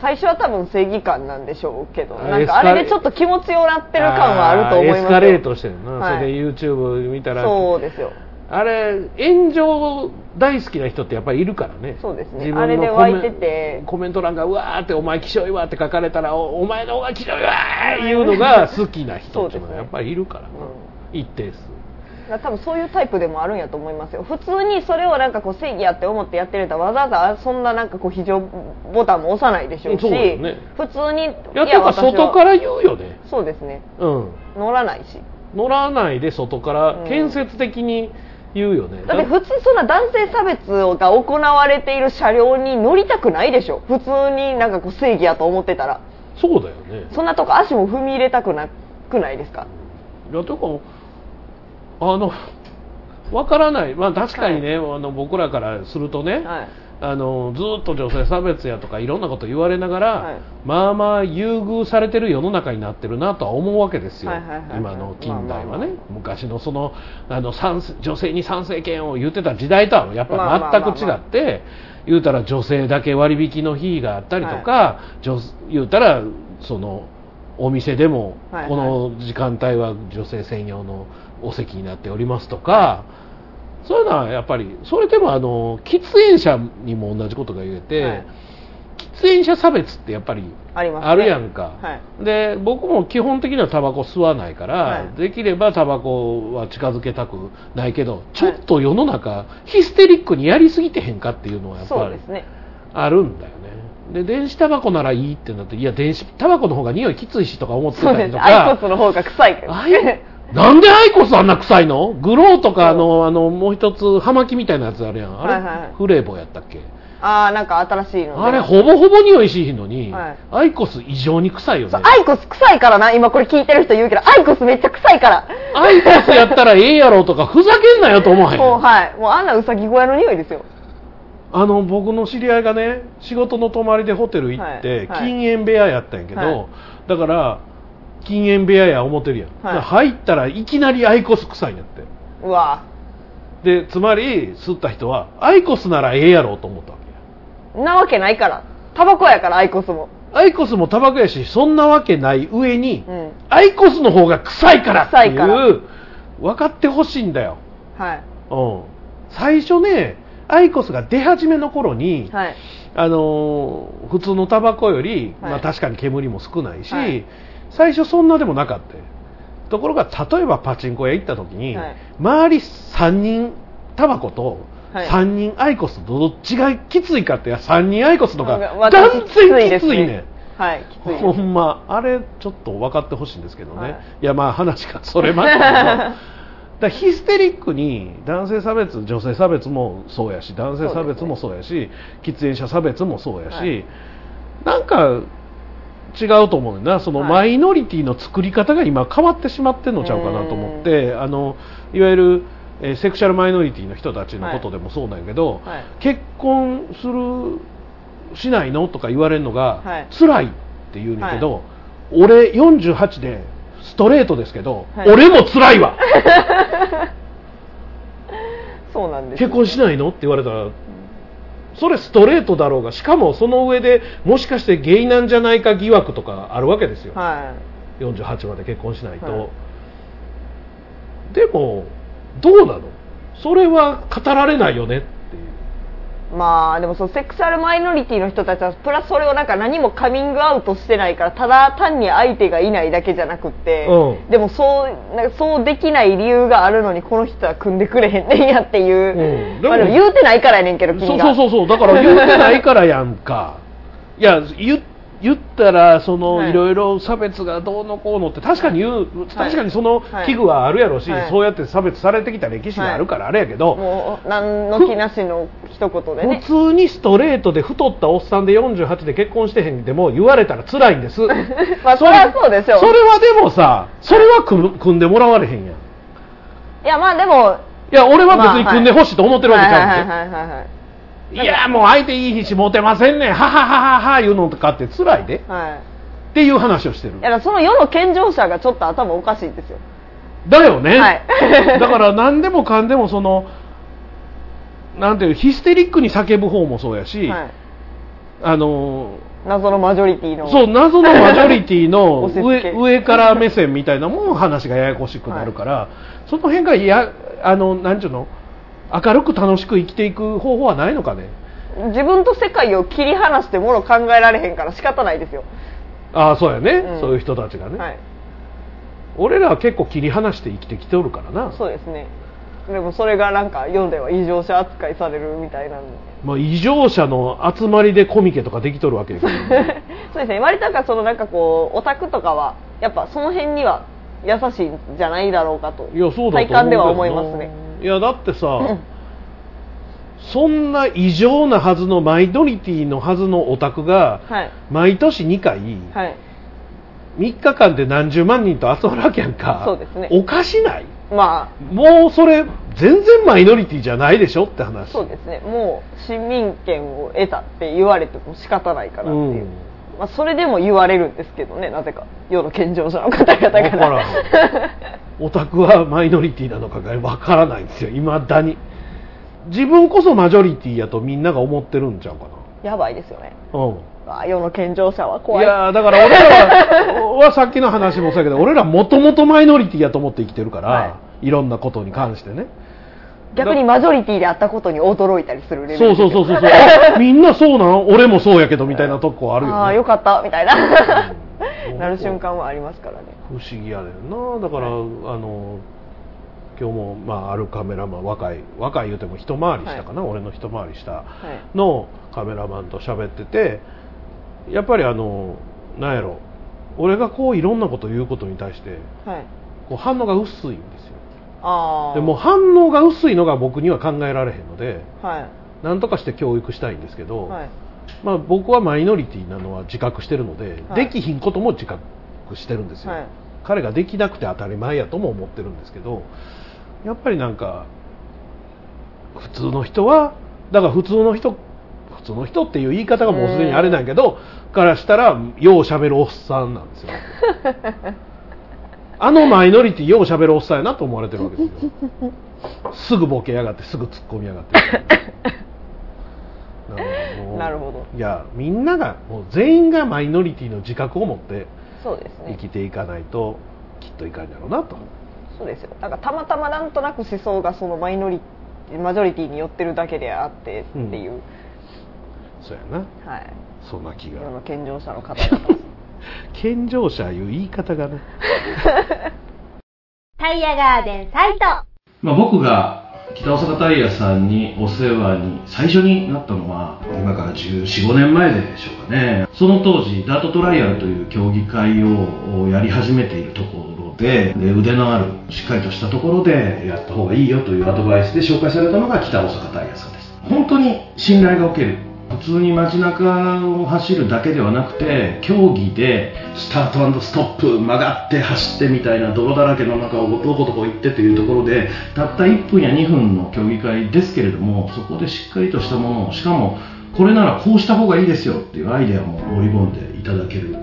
最初は多分正義感なんでしょうけどあなんかあれでちょっと気持ちよなってる感はあると思いますエスカレートしてるな、はいそれで YouTube 見たら。そうですよ。あれ炎上大好きな人ってやっぱりいるからね。そうですね。あれで湧いてて。コメント欄がうわーってお前気象いわって書かれたらおお前の方が気象いわーいうのが好きな人っていうのはやっぱりいるから。な、一定数多分そういうタイプでもあるんやと思いますよ。普通にそれをなんかこう正義やって思ってやってるんだったらわざわざそんななんかこう非常ボタンも押さないでしょうしそうね。普通にいやてか外から言うよね。そうですね。うん。乗らないし。乗らないで外からうん。建設的に言うよね、だって普通そんな男性差別が行われている車両に乗りたくないでしょ。普通になんかこう正義やと思ってたら。そうだよね。そんなとこ足も踏み入れたくなくないですか？いやてかあのわからない、まあ、確かにね、あの僕らからするとね、はい。あのずっと女性差別やとかいろんなこと言われながら、はい。まあまあ優遇されてる世の中になってるなとは思うわけですよ、はいはいはいはい。今の近代はね、まあまあまあ。昔のそのあの女性に賛成権を言ってた時代とはやっまあまあぱまあ全く違って、言うたら女性だけ割引の日があったりとか、女言うたらそのお店でもはいはい。この時間帯は女性専用のお席になっておりますとか、そういうのはやっぱりそれでもあの喫煙者にも同じことが言えて、はい。喫煙者差別ってやっぱりあります、ね、あるやんか、はい。で僕も基本的にはタバコ吸わないから、はい。できればタバコは近づけたくないけどちょっと世の中、ヒステリックにやりすぎてへんかっていうのはやっぱりあるんだよね。で電子タバコならいいってなっていや電子タバコの方が匂いきついしとか思ってたりとかアイコスの方が臭いけどあいなんでアイコスあんな臭いの？グローとかあのあのもう一つ葉巻みたいなやつあるやん。あれ、はいはいフレーボやったっけ？ああなんか新しいのであれほぼほぼ匂いしひんのに、はい。アイコス異常に臭いよね。アイコス臭いからな。今これ聞いてる人言うけどアイコスめっちゃ臭いから。アイコスやったらええやろとかふざけんなよと思わへん。もうはい。もうあんなうさぎ小屋の匂いですよ。あの僕の知り合いがね仕事の泊まりでホテル行って、はい。はい。禁煙部屋やったんやけど、はい。だから禁煙部屋や思ってるやん、はい。入ったらいきなりアイコス臭いんやって。うわ。でつまり吸った人はアイコスならええやろと思ったわけや。なわけないから。タバコやからアイコスも。アイコスもタバコやしそんなわけない上に、うん。アイコスの方が臭いからっていう分かってほしいんだよ、はい。うん、最初ねアイコスが出始めの頃に、はい。あのー普通のタバコより、はい。まあ、確かに煙も少ないし、はい最初そんなでもなかった。よところが例えばパチンコ屋行った時に、はい。周り3人タバコとはい。3人アイコスとどっちがきついかって3人アイコスとか私断然きついね。はいほんまあれちょっと分かってほしいんですけどね、はい。い、やまあ話がそれましたけど だヒステリックに男性差別女性差別もそうやし男性差別もそうやし、喫煙者差別もそうやし、はい。なんか違うと思うな。そのはい。マイノリティの作り方が今変わってしまってんのちゃうかなと思ってあのいわゆる、えーセクシャルマイノリティの人たちのことでもそうなんやけど、はい。結婚するしないのとか言われるのが、はい。辛いって言うんだけど、俺48でストレートですけど、はい。俺も辛いわ。そうなんです結婚しないのって言われたらそれストレートだろうがしかもその上でもしかしてゲイなんじゃないか疑惑とかあるわけですよ、は48まで結婚しないと、はい。でもどうなの？それは語られないよねまあでもそのセクシャルマイノリティの人たちはプラスそれをなんか何もカミングアウトしてないからただ単に相手がいないだけじゃなくって、うん。でもそうなんかそうできない理由があるのにこの人は組んでくれへんねんやっていう、うん。でもまあでも言うてないからやねんけど君が。そうそうそうそう。だから言ってないからやんか。いや言言ったらその、はい。い、ろいろ差別がどうのこうのって確かに言う、確かにそのはい。器具はあるやろし、はい。そうやって差別されてきた歴史があるからあれやけど、もう何の気なしの一言でね。普通にストレートで太ったおっさんで48で結婚してへんでも言われたら辛いんです。まあそれはそうでしょ。うそれはでもさそれは組んでもらわれへんやん。いいやまあでもや俺は別に組んでほしいと思ってるわけちゃうんで、はいはいはいはいはいいやもう相手いい日モテませんね。んははははは言うのとかって辛いで。はい。っていう話をしてる。いやその世の健常者がちょっと頭おかしいんですよ。だよね、はい。だから何でもかんでもそのなんていうヒステリックに叫ぶ方もそうやし、はい。あの謎のマジョリティの。そう謎のマジョリティの 上上から目線みたいなもん話がややこしくなるから、その辺がやあのなんちゅうの？明るく楽しく生きていく方法はないのかね？自分と世界を切り離してもの考えられへんから仕方ないですよ、ああそうやね、うん。そういう人たちがね、はい。俺らは結構切り離して生きてきておるからな。そうですね。でもそれがなんか世では異常者扱いされるみたいなんで。まあ、異常者の集まりでコミケとかできとるわけですよ、ね、そうですね。割となんかそのなんかこうオタクとかはやっぱその辺には優しいんじゃないだろうかと体感では思いますねいやだってさ、そんな異常なはずのマイノリティのはずのオタクがはい。毎年2回はい。3日間で何十万人と集まるわけやんか。そうですね。おかしない？まもうそれ全然マイノリティじゃないでしょって話。あそうですね。もう市民権を得たって言われても仕方ないかなっていう、うん。まあ、それでも言われるんですけどねなぜか。世の健常者の方々わから オタクはマイノリティなのかがわからないんですよ。いまだに。自分こそマジョリティやとみんなが思ってるんちゃうかやばいですよね。なうん。あ世の健常者は怖い。いやーだから俺らは はさっきの話もそうやけど俺らもともとマイノリティやと思って生きてるから、、はい。ろんなことに関してね、逆にマジョリティであったことに驚いたりするレベル。そうそうそうそうそう。あみんなそうなん？俺もそうやけどみたいなとこあるよね。ああよかったみたいな。うん なる瞬間はありますからね。不思議やねんな。だから、あの今日も、まあ、あるカメラマン若い若い言うても一回りしたかな、俺の一回り下はい。のカメラマンと喋っててやっぱりあのなんやろ。俺がこういろんなこと言うことに対してはい。こう反応が薄いんですよ。でも反応が薄いのが僕には考えられへんのではい。何とかして教育したいんですけど、はいまあ、僕はマイノリティなのは自覚してるので、はい。できひんことも自覚してるんですよ、はい。彼ができなくて当たり前やとも思ってるんですけどやっぱりなんか普通の人はだから普通の人普通の人っていう言い方がもうすでにあれなんやけどからしたらようしゃべるおっさんなんですよ。あのマイノリティようしゃべるおっさんやなと思われてるわけですよ。すぐボケやがってすぐ突っ込みやがって なるほど。いやみんながもう全員がマイノリティの自覚を持ってそうですね。生きていかないときっといかんやろうなと。そうですよ。なんかたまたまなんとなく思想がそのマイノリマジョリティに寄ってるだけであってっていう、そうやな。はい。そんな気の健常者の方々。健常者いう言い方がね。タイヤガーデンサイト。まあ、僕が北大阪タイヤさんにお世話に最初になったのは今から1415年前でしょうかね。その当時ダートトライアルという競技会をやり始めているところで腕のあるしっかりとしたところでやった方がいいよというアドバイスで紹介されたのが北大阪タイヤさんです。本当に信頼がおける普通に街中を走るだけではなくて競技でスタートストップ曲がって走ってみたいな泥だらけの中をどこどこ行ってというところでたった1分や2分の競技会ですけれどもそこでしっかりとしたものをしかもこれならこうした方がいいですよっていうアイデアも盛り込んでいただける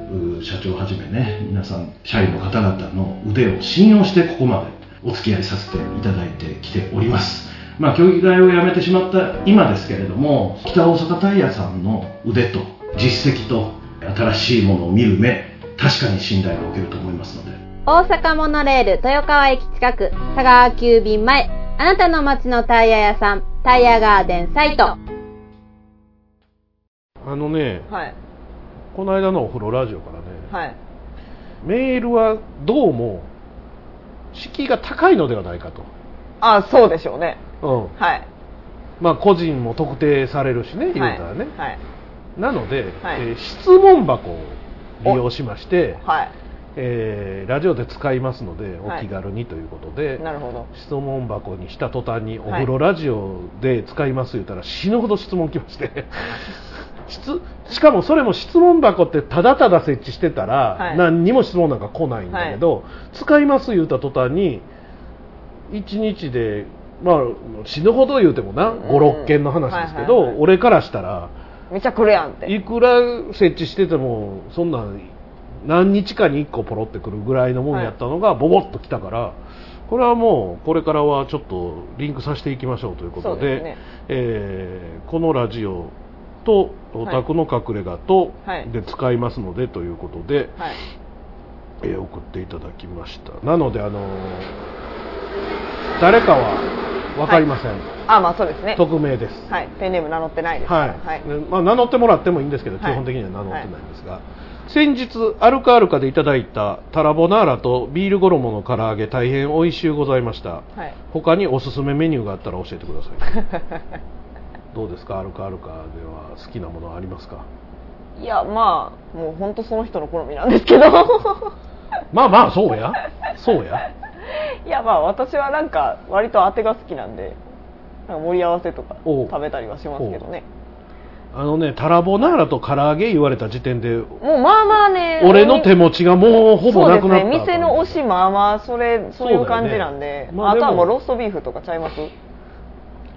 社長はじめね皆さん社員の方々の腕を信用してここまでお付き合いさせていただいてきております。まあ、競技会をやめてしまった今ですけれども北大阪タイヤさんの腕と実績と新しいものを見る目確かに信頼がおけると思いますので。大阪モノレール豊川駅近く佐川急便前あなたの街のタイヤ屋さんタイヤガーデンサイト。あのねはい。この間のお風呂ラジオからねはい。メールはどうも敷居が高いのではないかと、あそうでしょうねうん。はい。まあ、個人も特定されるしね言うたらね、はい。なので、はい。えー質問箱を利用しまして、はい。えーラジオで使いますのでおはい。気軽にということで、なるほど。質問箱にした途端におはい風呂ラジオで使います言ったら死ぬほど質問来まして。質しかもそれも質問箱ってただただ設置してたら、はい。何にも質問なんか来ないんだけど、使います言った途端に1日でまあ死ぬほど言うてもな56件の話ですけど、はいはいはい。俺からしたらめちゃくるやんって。いくら設置しててもそんなん何日かに1個ポロってくるぐらいのもんやったのがボボッときたから、これはもうこれからはちょっとリンクさせていきましょうということでそうですね。えーこのラジオとお宅の隠れ家とはい。で使いますのでということで、はい。えー送っていただきました。なのであのー誰かは分かりません、あまあそうですね。匿名です。はい。ペンネーム名乗ってないです。はい。はい。ねまあ、名乗ってもらってもいいんですけど、はい。基本的には名乗ってないんですが、先日アルカアルカでいただいたタラボナーラとビール衣の唐揚げ大変美味しゅうございました。はい。他におすすめメニューがあったら教えてください どうですか？アルカアルカでは好きなものありますか？いやまあもう本当その人の好みなんですけど。まあまあそうや。そうやいやまあ私はなんか割と当てが好きなんでなんか盛り合わせとかおう。食べたりはしますけどね。あのねタラボナーラと唐揚げ言われた時点でもうまあまあね俺の手持ちがもうほぼなくなったそうですね。店の推しまあまあそれそういう感じなんで、まあでもあとはもうローストビーフとかちゃいます？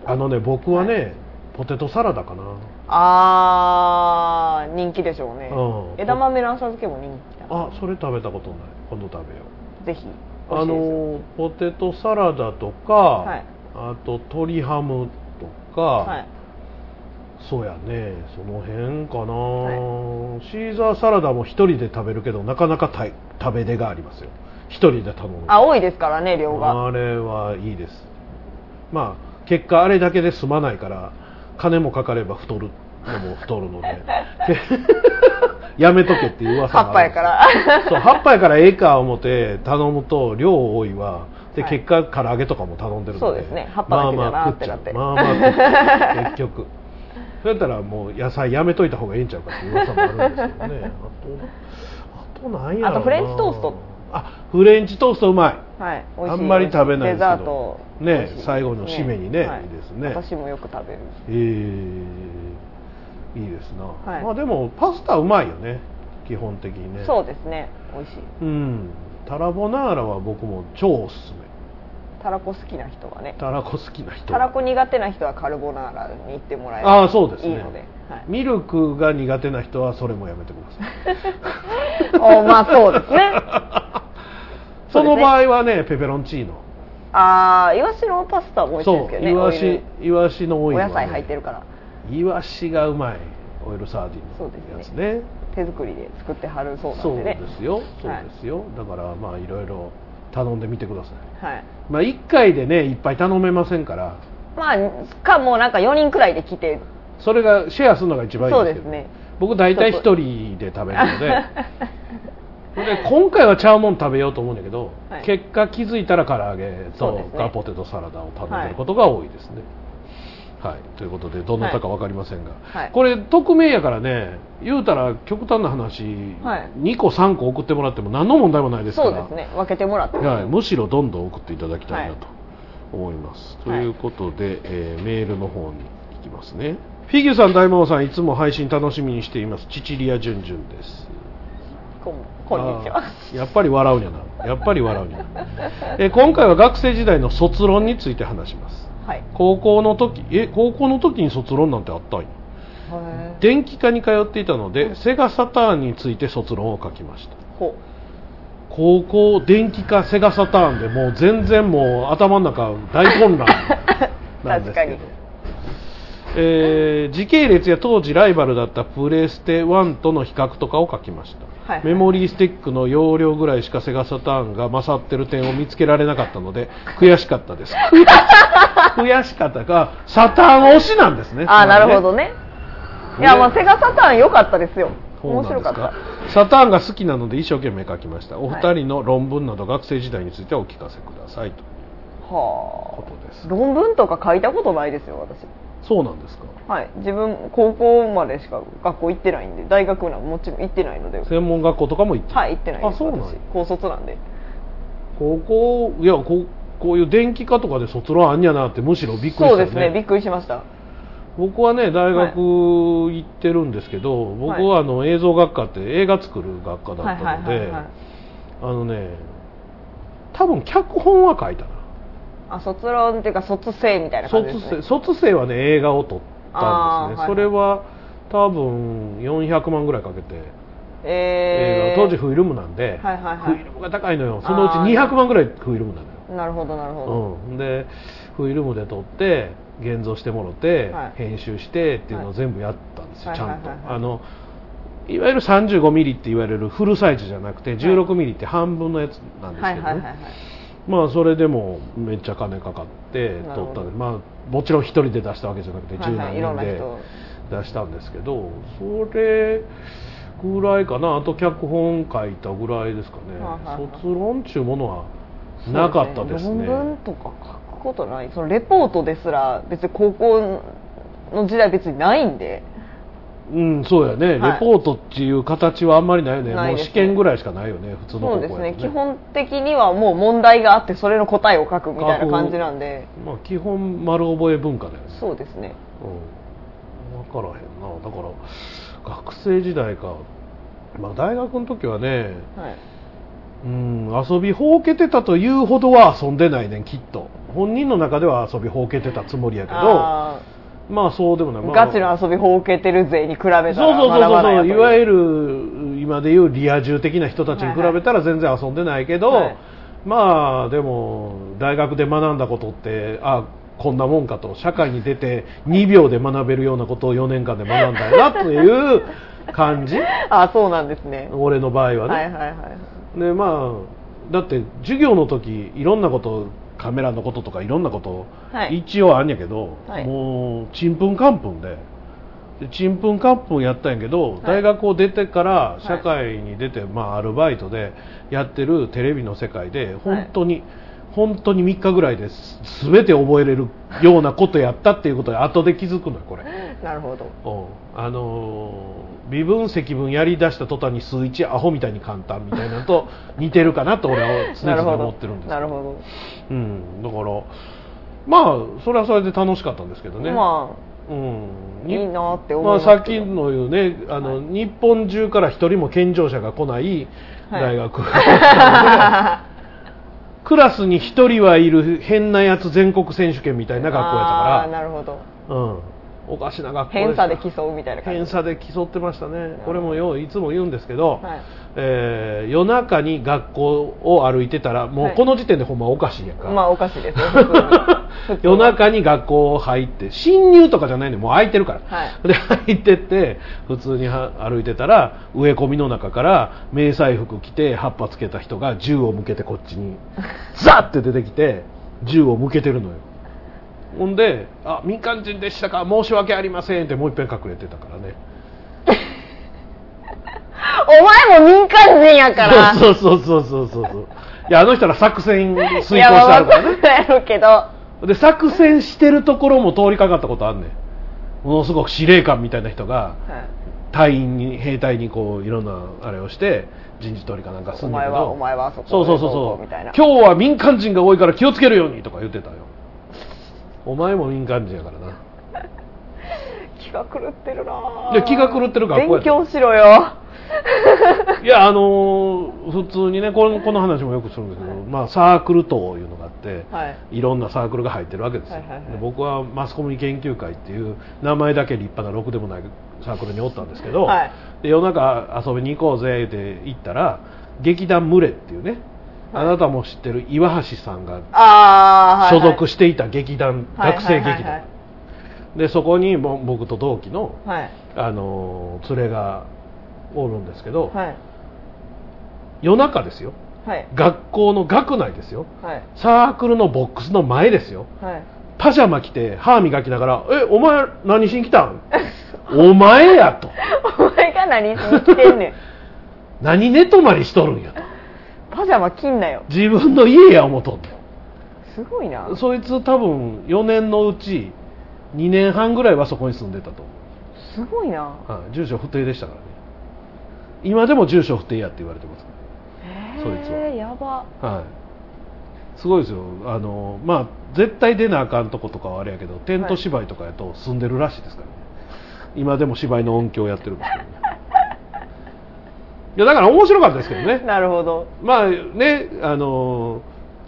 あのね僕はね、ポテトサラダかな。あー人気でしょうね、うん。枝豆の浅漬けも人気だ。なあそれ食べたことない。今度食べよう。ぜひあのポテトサラダとか、はい。あと鶏ハムとか、はい。そうやね。その辺かな、シーザーサラダも一人で食べるけどなかなかたい食べ出がありますよ。一人で頼むあ多いですからね量が。あれはいいです。まあ結果あれだけで済まないから金もかかれば太るのも太るので。やめとけっていう噂葉っぱやから。そう葉っぱやからええか思って頼むと量多いわ。で、はい。結果唐揚げとかも頼んでるので。そうですね。葉っぱだけじゃなってなって。まあまあ食っちゃう。まあ 結局。そうやったらもう野菜やめといた方がいいんちゃうかっていう噂もあるんですけどね。あとあと何やろうな。あとフレンチトースト？あフレンチトーストうまい。はい。いあんまり食べないですけど。デザート。ね最後の締めにね。はい。いですね。私もよく食べる。えー、いいですな、はい。まあでもパスタうまいよね。基本的にね。そうですね。美味しい。うん。タラボナーラは僕も超おすすめ。たらこ好きな人はね。たらこ好きな人たらこ苦手な人はカルボナーラに行ってもらえる。ああそうですね。いいので、はい、ミルクが苦手な人はそれもやめてください。おまあそうですね。その場合はねペペロンチーノ。ああイワシのパスタも美味しいそですけどねうイワシオイワシのオイルはね、お野菜入ってるからイワシがうまいオイルサーディンそうのやつね。手作りで作ってはるそうなそうんでね。ですよ。そうですよ、だからまあいろいろ頼んでみてください。はい。まあ1回でねいっぱい頼めませんから。まあかもうなんか4人くらいで来て。それがシェアするのが一番いいそうですね僕大体1人で食べるのでで今回はちゃうもん食べようと思うんだけど、はい結果気づいたら唐揚げとそうですね。かポテトサラダを食べてることが多いで。すね。はい、ということでどなたか分かりませんが、はい。これ匿名やからね言うたら極端な話、はい。2個3個送ってもらっても何の問題もないですから。そうですね。分けてもらって。はい、むしろどんどん送っていただきたいなと思います、ということで、えーメールの方に行きますね。フィギュさん大魔王さんいつも配信楽しみにしています。チチリアジュンジュンです。こんにちは。やっぱり笑うんやなやっぱり笑うんやな、えー今回は学生時代の卒論について話しますはい。高校の時え高校の時に卒論なんてあったん電気科に通っていたのでセガサターンについて卒論を書きました。ほ高校電気科セガサターンでもう全然もう頭の中大混乱なんですけど。確かにえー時系列や当時ライバルだったプレステ1との比較とかを書きました、はいメモリースティックの容量ぐらいしかセガサターンが勝ってる点を見つけられなかったので 悔しかったです。悔しかったがサターン推しなんですね。ああなるほどどね。いやまあセガサターン良かったですよ。面白かった。サターンが好きなので一生懸命書きました。お二人の論文など学生時代についてお聞かせくださいとはことです。あ。論文とか書いたことないですよ私そうなんですか？はい。自分高校までしか学校行ってないんで大学なんもちろん行ってないので。専門学校とかも行ってはい行ってないですあそうなんや。私。高卒なんで。高校いやこうこういう電気科とかで卒論あんやなってむしろびっくりしたよそうですね。びっくりしました。僕はね大学行ってるんですけど、僕はあの映像学科って映画作る学科だったのであのね多分脚本は書いたなあ卒論っていうか卒生みたいな感じですね。卒生卒生はね映画を撮ったんですね、はいそれは多分400万ぐらいかけて映えー、画当時フィルムなんで、はいはいはい。フィルムが高いのよ。そのうちあー。200万ぐらいフィルムなのよ。なるほどなるほど、うん、でフィルムで撮って現像してもろて、はい。編集してっていうのを全部やったんですよ、はい。ちゃんと、はいはいはいあのいわゆる35ミリって言われるフルサイズじゃなくて16ミリって半分のやつなんですけどね、はいはいはいはいまあそれでもめっちゃ金かかって撮ったんでまあもちろん一人で出したわけじゃなくて10はいはいいろん何人で出したんですけどそれぐらいかな。あと脚本書いたぐらいですかね、はいはいはい。卒論っていうものはなかったですね。論文とか書くことない。そのレポートですら別に高校の時代別にないんでうん、そうやね、はい。レポートっていう形はあんまりないよね、ないですね。もう試験ぐらいしかないよね、普通のそうですね。基本的にはもう問題があってそれの答えを書くみたいな感じなんで。まあ、基本、丸覚え文化だよね、そうですね。うん、分からへんな、だから、学生時代か、まあ、大学の時はね、はい。うん、遊びほうけてたというほどは遊んでないねん、きっと、本人の中では遊びほうけてたつもりやけど、あまあそうでもない、ーまあガチの遊びほうけてる勢に比べたらそうそうそうそういわゆる今でいうリア充的な人たちに比べたら全然遊んでないけど、はい。まあでも大学で学んだことってあこんなもんかと。社会に出て2秒で学べるようなことを4年間で学んだよなという感じ。あそうなんですね。俺の場合はね、はいはいはい。でまあだって授業の時いろんなことカメラのこととかいろんなこと、はい。一応あんやけど、はい。もうちんぷんかんぷんで。でちんぷんかんぷんやったんやけど、大学を出てから社会に出て、まあ、アルバイトでやってるテレビの世界で本当に、本当に3日ぐらいです。全て覚えれるようなことやったっていうことで後で気づくのよこれ。なるほど。う。んあのー微分積分やりだした途端に数1アホみたいに簡単みたいなのと 似てるかなと俺は常々思ってるんですなるほうん、だからまあそれはそれで楽しかったんですけどど、ね、まうん、あいいなって思いまあ、さっきの言うねあの、日本中から一人も健常者が来ない。大学、クラスに一人はいる変なやつ全国選手権みたいな学校やったかなるほど。ら、うん、おかしな学校偏差で競うみたいな感じ。偏差で競ってましたね、これもよういつも言うんですけど、はい。えー夜中に学校を歩いてたら、もうこの時点でほんまおかしいやんか、まあおかしいです 夜中に学校入って、侵入とかじゃないのもう空いてるから、はい。で入ってって、普通には歩いてたら、植え込みの中から迷彩服着て、葉っぱつけた人が銃を向けてこっちに、ザッて出てきて、銃を向けてるのよ。ほんで、あ民間人でしたか、申し訳ありませんってもう一遍隠れてたからね。お前も民間人やから。そうそうそうそうそう。そういやあの人ら作戦遂行してああるからね。分かるやろうけど。で作戦してるところも通りかかったことあんねん。ものすごく司令官みたいな人が隊員に兵隊にこういろんなあれをして人事取りかなんかすおんだけど。前はお前はそこそうそうそうそう。みたいな。今日は民間人が多いから気をつけるようにとか言ってたよお前も民間人やからな。気が狂ってるないや気が狂ってる学校や勉強しろよ。いやあのー普通にねこのこの話もよくするんですけど、まあ、サークルというのがあって、はい。いろんなサークルが入ってるわけですよ、はいはいはい。で僕はマスコミ研究会っていう名前だけ立派なろくでもないサークルにおったんですけど、はい。で夜中遊びに行こうぜって言ったら劇団群れっていうね、あなたも知ってる岩橋さんが所属していた劇団、はい学生劇団、でそこにも僕と同期の、はい。あのー連れがおるんですけど、はい。夜中ですよ。はい。学校の学内ですよ。はい。サークルのボックスの前ですよ。はい。パジャマ着て歯磨きながら「えお前何しに来たん? 」お前やと。お前が何しに来てんねん。何寝泊まりしとるんやとパジャマ着んなよ。自分の家や思うとんねすごいな。んそいつ多分4年のうち2年半ぐらいはそこに住んでたと思すごいな。う、はい、住所不定でしたからね。今でも住所不定やって言われてますそいつは。えー、やば。はい。すごいですよ。あのまあ絶対出なあかんとことかはあれやけどテント芝居とかやと住んでるらしいですからね、今でも芝居の音響やってるんですけどねいやだから面白かったですけどね。なるほど。まあねあの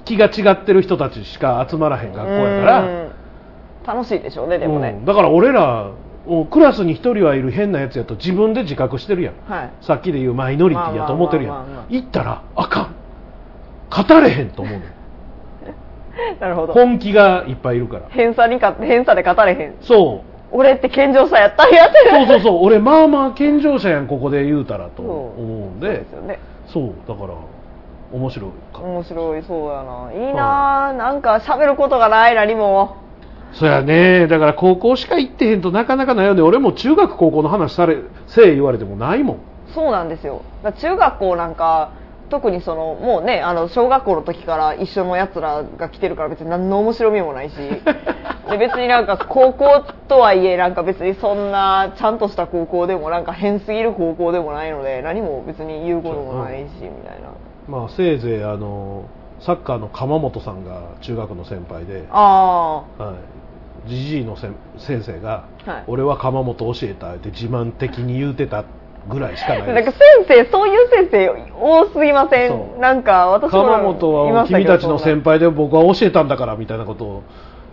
気が違ってる人たちしか集まらへん学校やから。うん。楽しいでしょうねでもうねん。だから俺らクラスに一人はいる変なやつやと自分で自覚してるやん。はい。さっきで言うマイノリティやと思ってるやん。行ったらあかん。語れへんと思うの なるほど。本気がいっぱいいるから。偏差にか偏差で語れへん。そう俺って健常者やったんやって。そうそうそう。俺まあまあ健常者やんここで言うたらと思うんそう。でですよね。そう。だから面白いか面白いそうやな。い。いな。あなんか喋ることがない何もそやね。だから高校しか行ってへんとなかなか悩んで俺も中学高校の話されせえ言われてもないもん。そうなんですよ。中学校なんか特にそのもうねあの小学校の時から一緒のやつらが来てるから別に何の面白みもないし。で別になんか高校とはいえなんか別にそんなちゃんとした高校でもなんか変すぎる高校でもないので何も別に言うこともないしみたいな。まあせいぜいあのサッカーの鎌本さんが中学の先輩で。あはい。じじいの先生が、はい。俺は鎌本教えたって自慢的に言うてたぐらいしかない。あなんか先生そういう先生多すぎませそんなんか私も鎌本は君たちの先輩で僕は教えたんだからみたいなことを、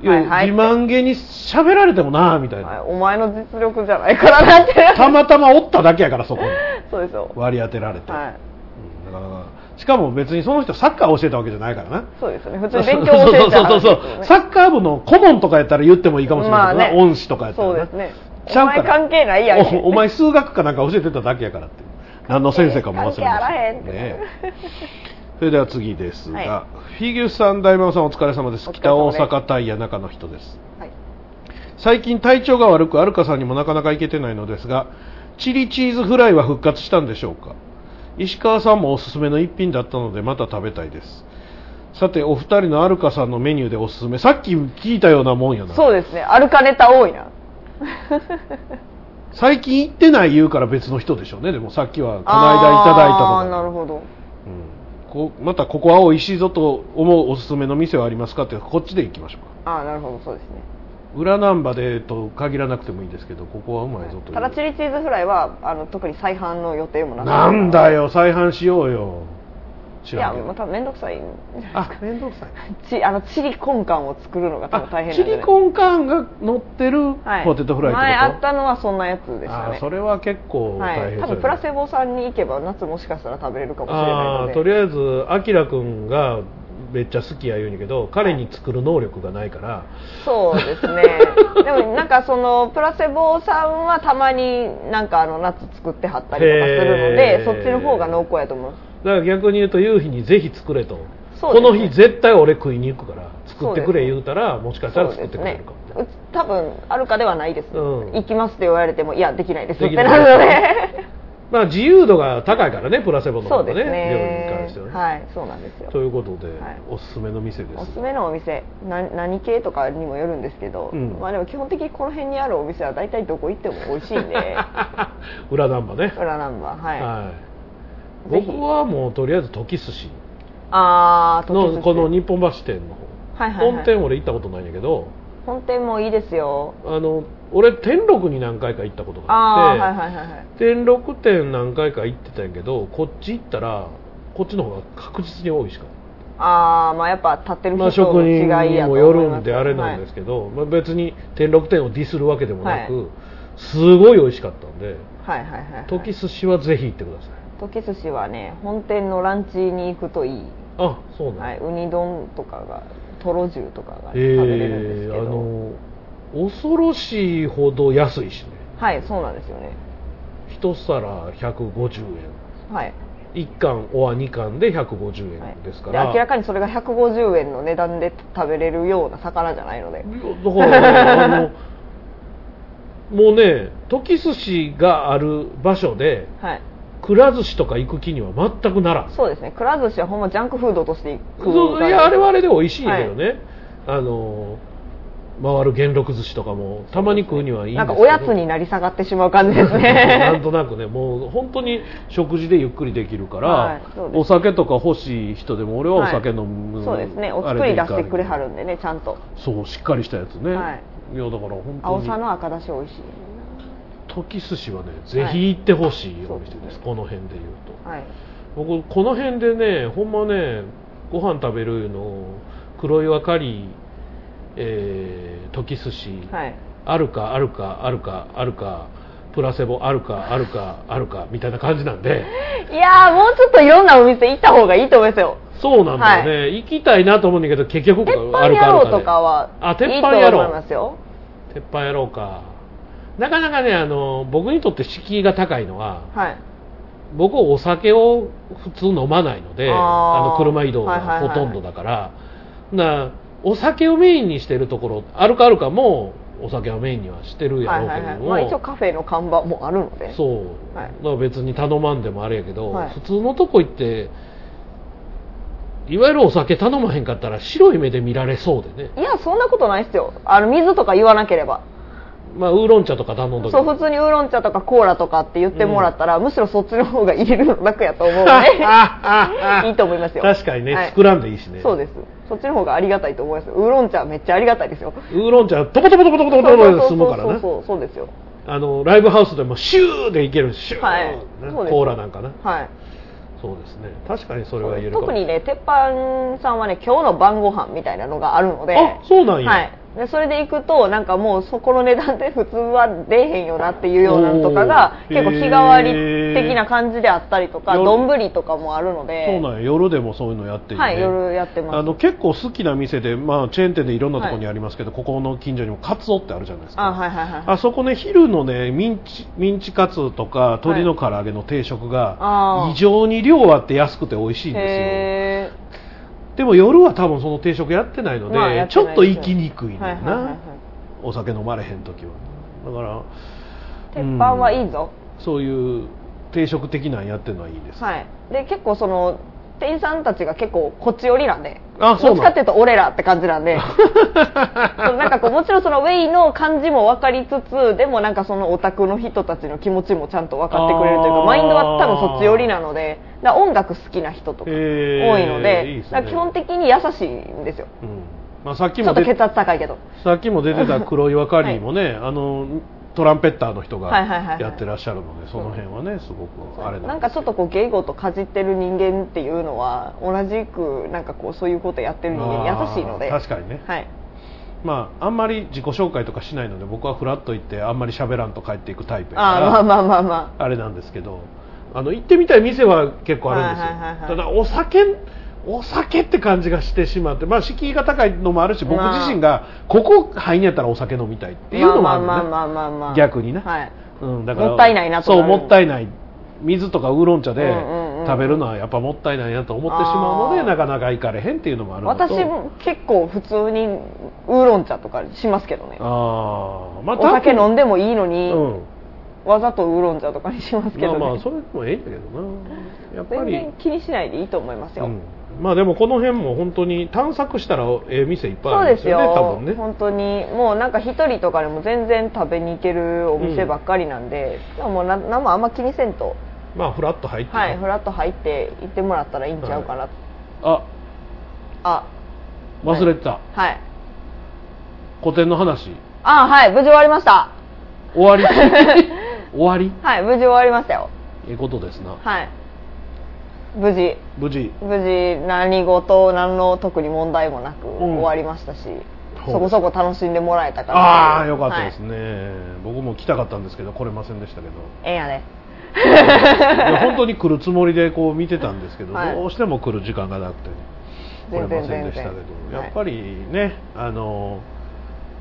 いやはい。はい自慢げに喋られてもなみたいな、はいお前の実力じゃないからなって。たまたまおっただけやからそこに。そうですよ割り当てられて、はい。うん。なかなかしかも別にその人サッカー教えたわけじゃないからな。そうですよね。普通に勉強教えてそうそうそうそう。サッカー部の顧問とかやったら言ってもいいかもしれないけどな、まあね。恩師とかやったらな。そうですねちゃうからお前関係ないやんけ。おお前数学かなんか教えてただけやからって。何の先生かも忘れましたねそれでは次です。が、はい。フィギュアさん大魔さんお疲れ様です。北大阪タイヤ中の人です。はい。最近体調が悪くアルカさんにもなかなか行けてないのですがチリチーズフライは復活したんでしょうか？石川さんもおすすめの一品だったのでまた食べたいです。さてお二人のアルカさんのメニューでおすすめ。さっき聞いたようなもんやな。そうですね。歩かネタ多いな 最近行ってない言うから別の人でしょうね。でもさっきはこの間いただいたあなるほど。うん。こうまたここは美味しいぞと思うおすすめの店はありますかってこっちで行きましょうか。ああなるほど。そうですね。裏難波でと限らなくてもいいですけどここはうまいぞという。ただチリチーズフライはあの特に再販の予定もなく。なんだよ再販しようよ。知いらんけど。やまた面倒くさいあ面倒くさい。ちあのチリコンカンを作るのが多分大変なんじゃないチリコンカーンが乗ってるはい。ポテトフライってこと、前あったのはそんなやつでしたね。それは結構はい、大変多分プラセボさんに行けば夏もしかしたら食べれるかもしれないので。あーとりあえずあきらくんがめっちゃ好きや言うんやけど彼に作る能力がないから、そうですね。でもなんかそのプラセボさんはたまになんかあの夏作ってはったりとかするのへー。でそっちの方が濃厚やと思うだから逆に言うと夕日にぜひ作れと、ね。この日絶対俺食いに行くから作ってくれ言うたらもしかしたら作ってくれるかも、うち多分あるかではないです、うん。行きますって言われてもいやできないですってなるので。まあ自由度が高いからねプラセボの方がね。料理にね関してはね、はいそうなんですよ。ということで、はい。おすすめの店です。おすすめのお店。な何系とかにもよるんですけど、うん。まあでも基本的にこの辺にあるお店は大体どこ行っても美味しいんで。裏ナンバね。裏ナンバーはい、はい、僕はもうとりあえず時寿司。ああのこの日本橋店の方、はいはいはい。本店俺行ったことないんだけど。本店もいいですよ。あの俺天禄に何回か行ったことがあああってはいはいはいはい。天禄店何回か行ってたんやけどこっち行ったらこっちの方が確実に美味しか。ああまあやっぱ立ってるまあ、人の職人違いやとにもよ思いまするんであれなんですけど、まあ、別に天禄店をディスるわけでもなく、はい。すごい美味しかったんではいはいはいはいはい。時寿司はぜひ行ってください時寿司はね本店のランチに行くといい、あそうなんだ、はい、ウニ丼とかがとろ重とかが食べれるんですえー、あけど、の恐ろしいほど安いしね。はいそうなんですよね。一皿150円。はい。1貫おは2貫で150円ですから、で明らかにそれが150円の値段で食べれるような魚じゃないのでだからねあの もうね時寿司がある場所ではいくら寿司とか行く気には全くならん。そうですね。くら寿司はほんまジャンクフードとして行くそういやあれはあれで美味しいけどね、あの回る元禄寿司とかもたまに食うにはいいんですけど。なんかおやつになり下がってしまう感じです なんねとなくねもう本当に食事でゆっくりできるから、はいお酒とか欲しい人でも俺はお酒飲む、そうですね。おあ作り出してくれはるんでねちゃんと。そうしっかりしたやつね、はい。いやだから本当に。青さの赤だし美味しい時寿司はねぜひ行ってほしいお店です、この辺で言うと。はい。僕この辺でねほんまねご飯食べるの黒岩カリー、えー、時寿司、はい。あるかあるかあるかあるかプラセボあるかあるかあるかみたいな感じなんで。いやーもうちょっといろんなお店行った方がいいと思いますよ。そうなんだよね、行きたいなと思うんだけど結局鉄ある板野郎とかあるかで。かはあ鉄いいと思い板野郎ますよ。鉄板やろうかなかなかねあの僕にとって敷居が高いのははい。僕お酒を普通飲まないのであの車移動がはいはいはい。ほとんどだから、なお酒をメインにしてるところあるかあるかもお酒をメインにはしてるやはいろうけれども、はいはいまあ一応カフェの看板もあるので。そう、はい。だから別に頼まんでもあれやけど、はい普通のとこ行っていわゆるお酒頼まへんかったら白い目で見られそうでね。いやそんなことないっすよ。あの水とか言わなければまあウーロン茶とか頼んどそう普通にウーロン茶とかコーラとかって言ってもらったら、むしろそっちの方が入れるの楽やと思うので。いいと思いますよ。確かにね、はい。作らんでいいしね。そうです。そっちの方がありがたいと思います。ウーロン茶めっちゃありがたいですよ。ウーロン茶トコトコトコトコトコトコで済むからなそうそうそうですよあのライブハウスでもシューでいけるシュー、はいコーラなんかなはいそうですね確かにそれは言える特にね鉄板さんはね今日の晩ご飯みたいなのがあるのであそうなんやはい、でそれで行くとなんかもうそこの値段で普通は出えへんよなっていうようなのとかが結構日替わり的な感じであったりとか夜。丼とかもあるので。そうなんや。夜でもそういうのやってるね。はい夜やってます。あの結構好きな店で、まあ、チェーン店でいろんなところにありますけど、ここの近所にもカツオってあるじゃないですか。あはいはいはいあそこね昼のねミンチミンチカツとか鶏の唐揚げの定食が異常に量あって安くて美味しいんですよ。へでも夜は多分その定食やってないので、まあやってちょっと行きにくいねんな、はいはいはいはい。お酒飲まれへん時はだから鉄板はいいぞ、そういう定食的なんやってるのはいいです、はい。で結構その店員さんたちが結構こっち寄りなんであそうどっちかっていうと俺らって感じなんで。なんかこうもちろんそのウェイの感じも分かりつつでもなんかそのオタクの人たちの気持ちもちゃんと分かってくれるというかマインドは多分そっち寄りなのでだ音楽好きな人とか多いのでいいですね。基本的に優しいんですよ。うん。まあ、さっきちょっと血圧高いけど。さっきも出てた黒岩カリーもね、あのトランペッターの人がはいはいはいはい。やってらっしゃるので、その辺はねすごくあれなんかちょっとこう芸事かじってる人間っていうのは同じくなんかこうそういうことやってる人間に優しいので。確かにね。はい。まああんまり自己紹介とかしないので僕はフラッと行ってあんまり喋らんと帰っていくタイプやからあーまあまあまあまあれなんですけどあの行ってみたい店は結構あるんですよ、はいはいはいはい。ただお酒お酒って感じがしてしまってまあ敷居が高いのもあるし僕まあ。自身がここ入んやったらお酒飲みたいっていうのもあるね、まあまあまあまあまあ逆にね。はい。うん、だからもったいないなとそうもったいない。水とかウーロン茶で食べるのはやっぱもったいないなと思ってしまうのでなかなか行かれへんっていうのもあるのと。私も結構普通にウーロン茶とかしますけどね。あー、まあ、お酒飲んででもいいのに、うん。わざとウーロン茶とかにしますけど、ね、まあまあそれでもええんだけどな。やっぱり。全然気にしないでいいと思いますよ、うんまあでもこの辺も本当に探索したらええ店いっぱいあそうでよるんですすよ。ね多分ね。本当に。もうなんか一人とかでも全然食べに行けるお店ばっかりなんで、でももうな何もあんま気にせんと。まあフラッと入ってね、はいフラッと入って行ってもらったらいいんちゃうかな、あ。あ。忘れてた、はい。古典の話。あはい無事終わりました。終わり？終わり？はい無事終わりましたよ。ええことですな。はい無事。無事。無事何事何の特に問題もなく終わりましたし、そうそこそこ楽しんでもらえたから。ああよかったですはいね、僕も来たかったんですけど来れませんでしたけど。ええやね。本当に来るつもりでこう見てたんですけど、はい。どうしても来る時間がなくて来れませんでしたけどやっぱりねあの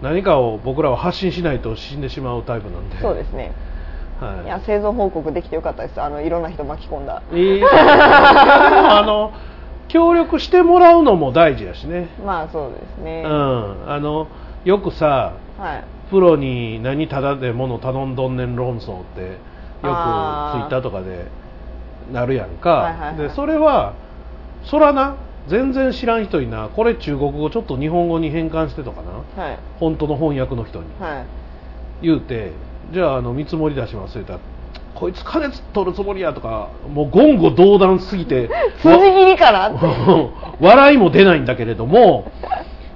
何かを僕らは発信しないと死んでしまうタイプなんで。そうですねはい。いや生存報告できてよかったです。あのいろんな人巻き込んだ。いいいやでもあの協力してもらうのも大事やしね、まあそうですね、うん、あのよくさはい。プロに何ただで物頼んどんねん論争ってよくツイッターとかでなるやんか、はいはいはい。でそれはそらな全然知らん人にな。これ中国語ちょっと日本語に変換してとかな。はい。本当の翻訳の人に。はい。言うてじゃああの見積もり出します言ったら。こいつ金取るつもりやとかもう言語道断すぎて 筋切りかなって。笑いも出ないんだけれども。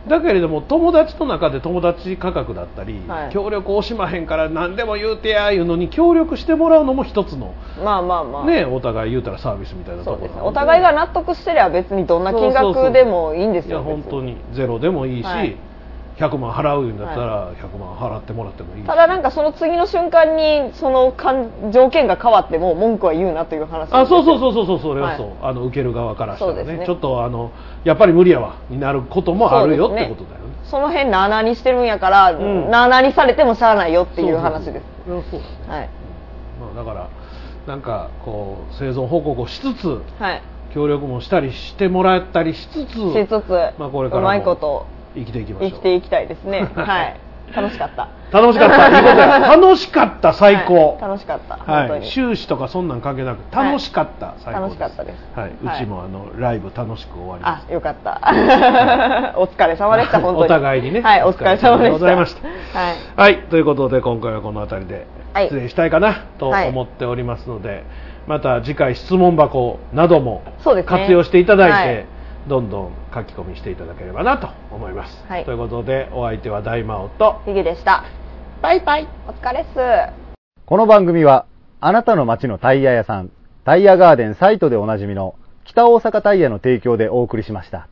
だけれども友達と中で友達価格だったり、はい。協力をしまへんから何でも言うてやいうのに協力してもらうのも一つの、まあまあまあ。ねお互い言うたらサービスみたいなところね。お互いが納得してりゃ別にどんな金額でもいいんですよいや本別当にゼロでもいいし、はい100万払うんだったら100万払ってもらってもいいし、ただなんかその次の瞬間にそのかん条件が変わっても文句は言うなという話あそうそううそうそうそうそれはそう、はい。あの受ける側からしたらね。ね。ちょっとあのやっぱり無理やわになることもあるよってことだよね。その辺なあなあにしてるんやから、ん。なあなあにされてもしゃあないよっていう話です。そうそうそう。そうはい。まあ、だからなんかこう生存報告をしつつはい。協力もしたりしてもらったりしつつしつつ、まあ、これからうまいこもと生きていきましょう。生きていきたいですね。はい。楽しかった。楽しかった。いいことや。楽しかった最高、はい。楽しかった。はい、本当に。終始とかそんなん関係なく楽しかった、最高楽しかったです。はい、はい。うちもあのライブ楽しく終わりましあよかった。お疲れ様でした本当に。お互いにね。はいお疲れ様でした。ございました。はい。たはい。ということで今回はこの辺りではい。失礼したいかなとはい。思っておりますので、また次回質問箱なども活用していただいて、はいどんどん書き込みしていただければなと思います、はい。ということでお相手は大魔王とヒゲでした。バイバイ。お疲れっす。この番組は、あなたの街のタイヤ屋さん、タイヤガーデンサイトでおなじみの北大阪タイヤの提供でお送りしました。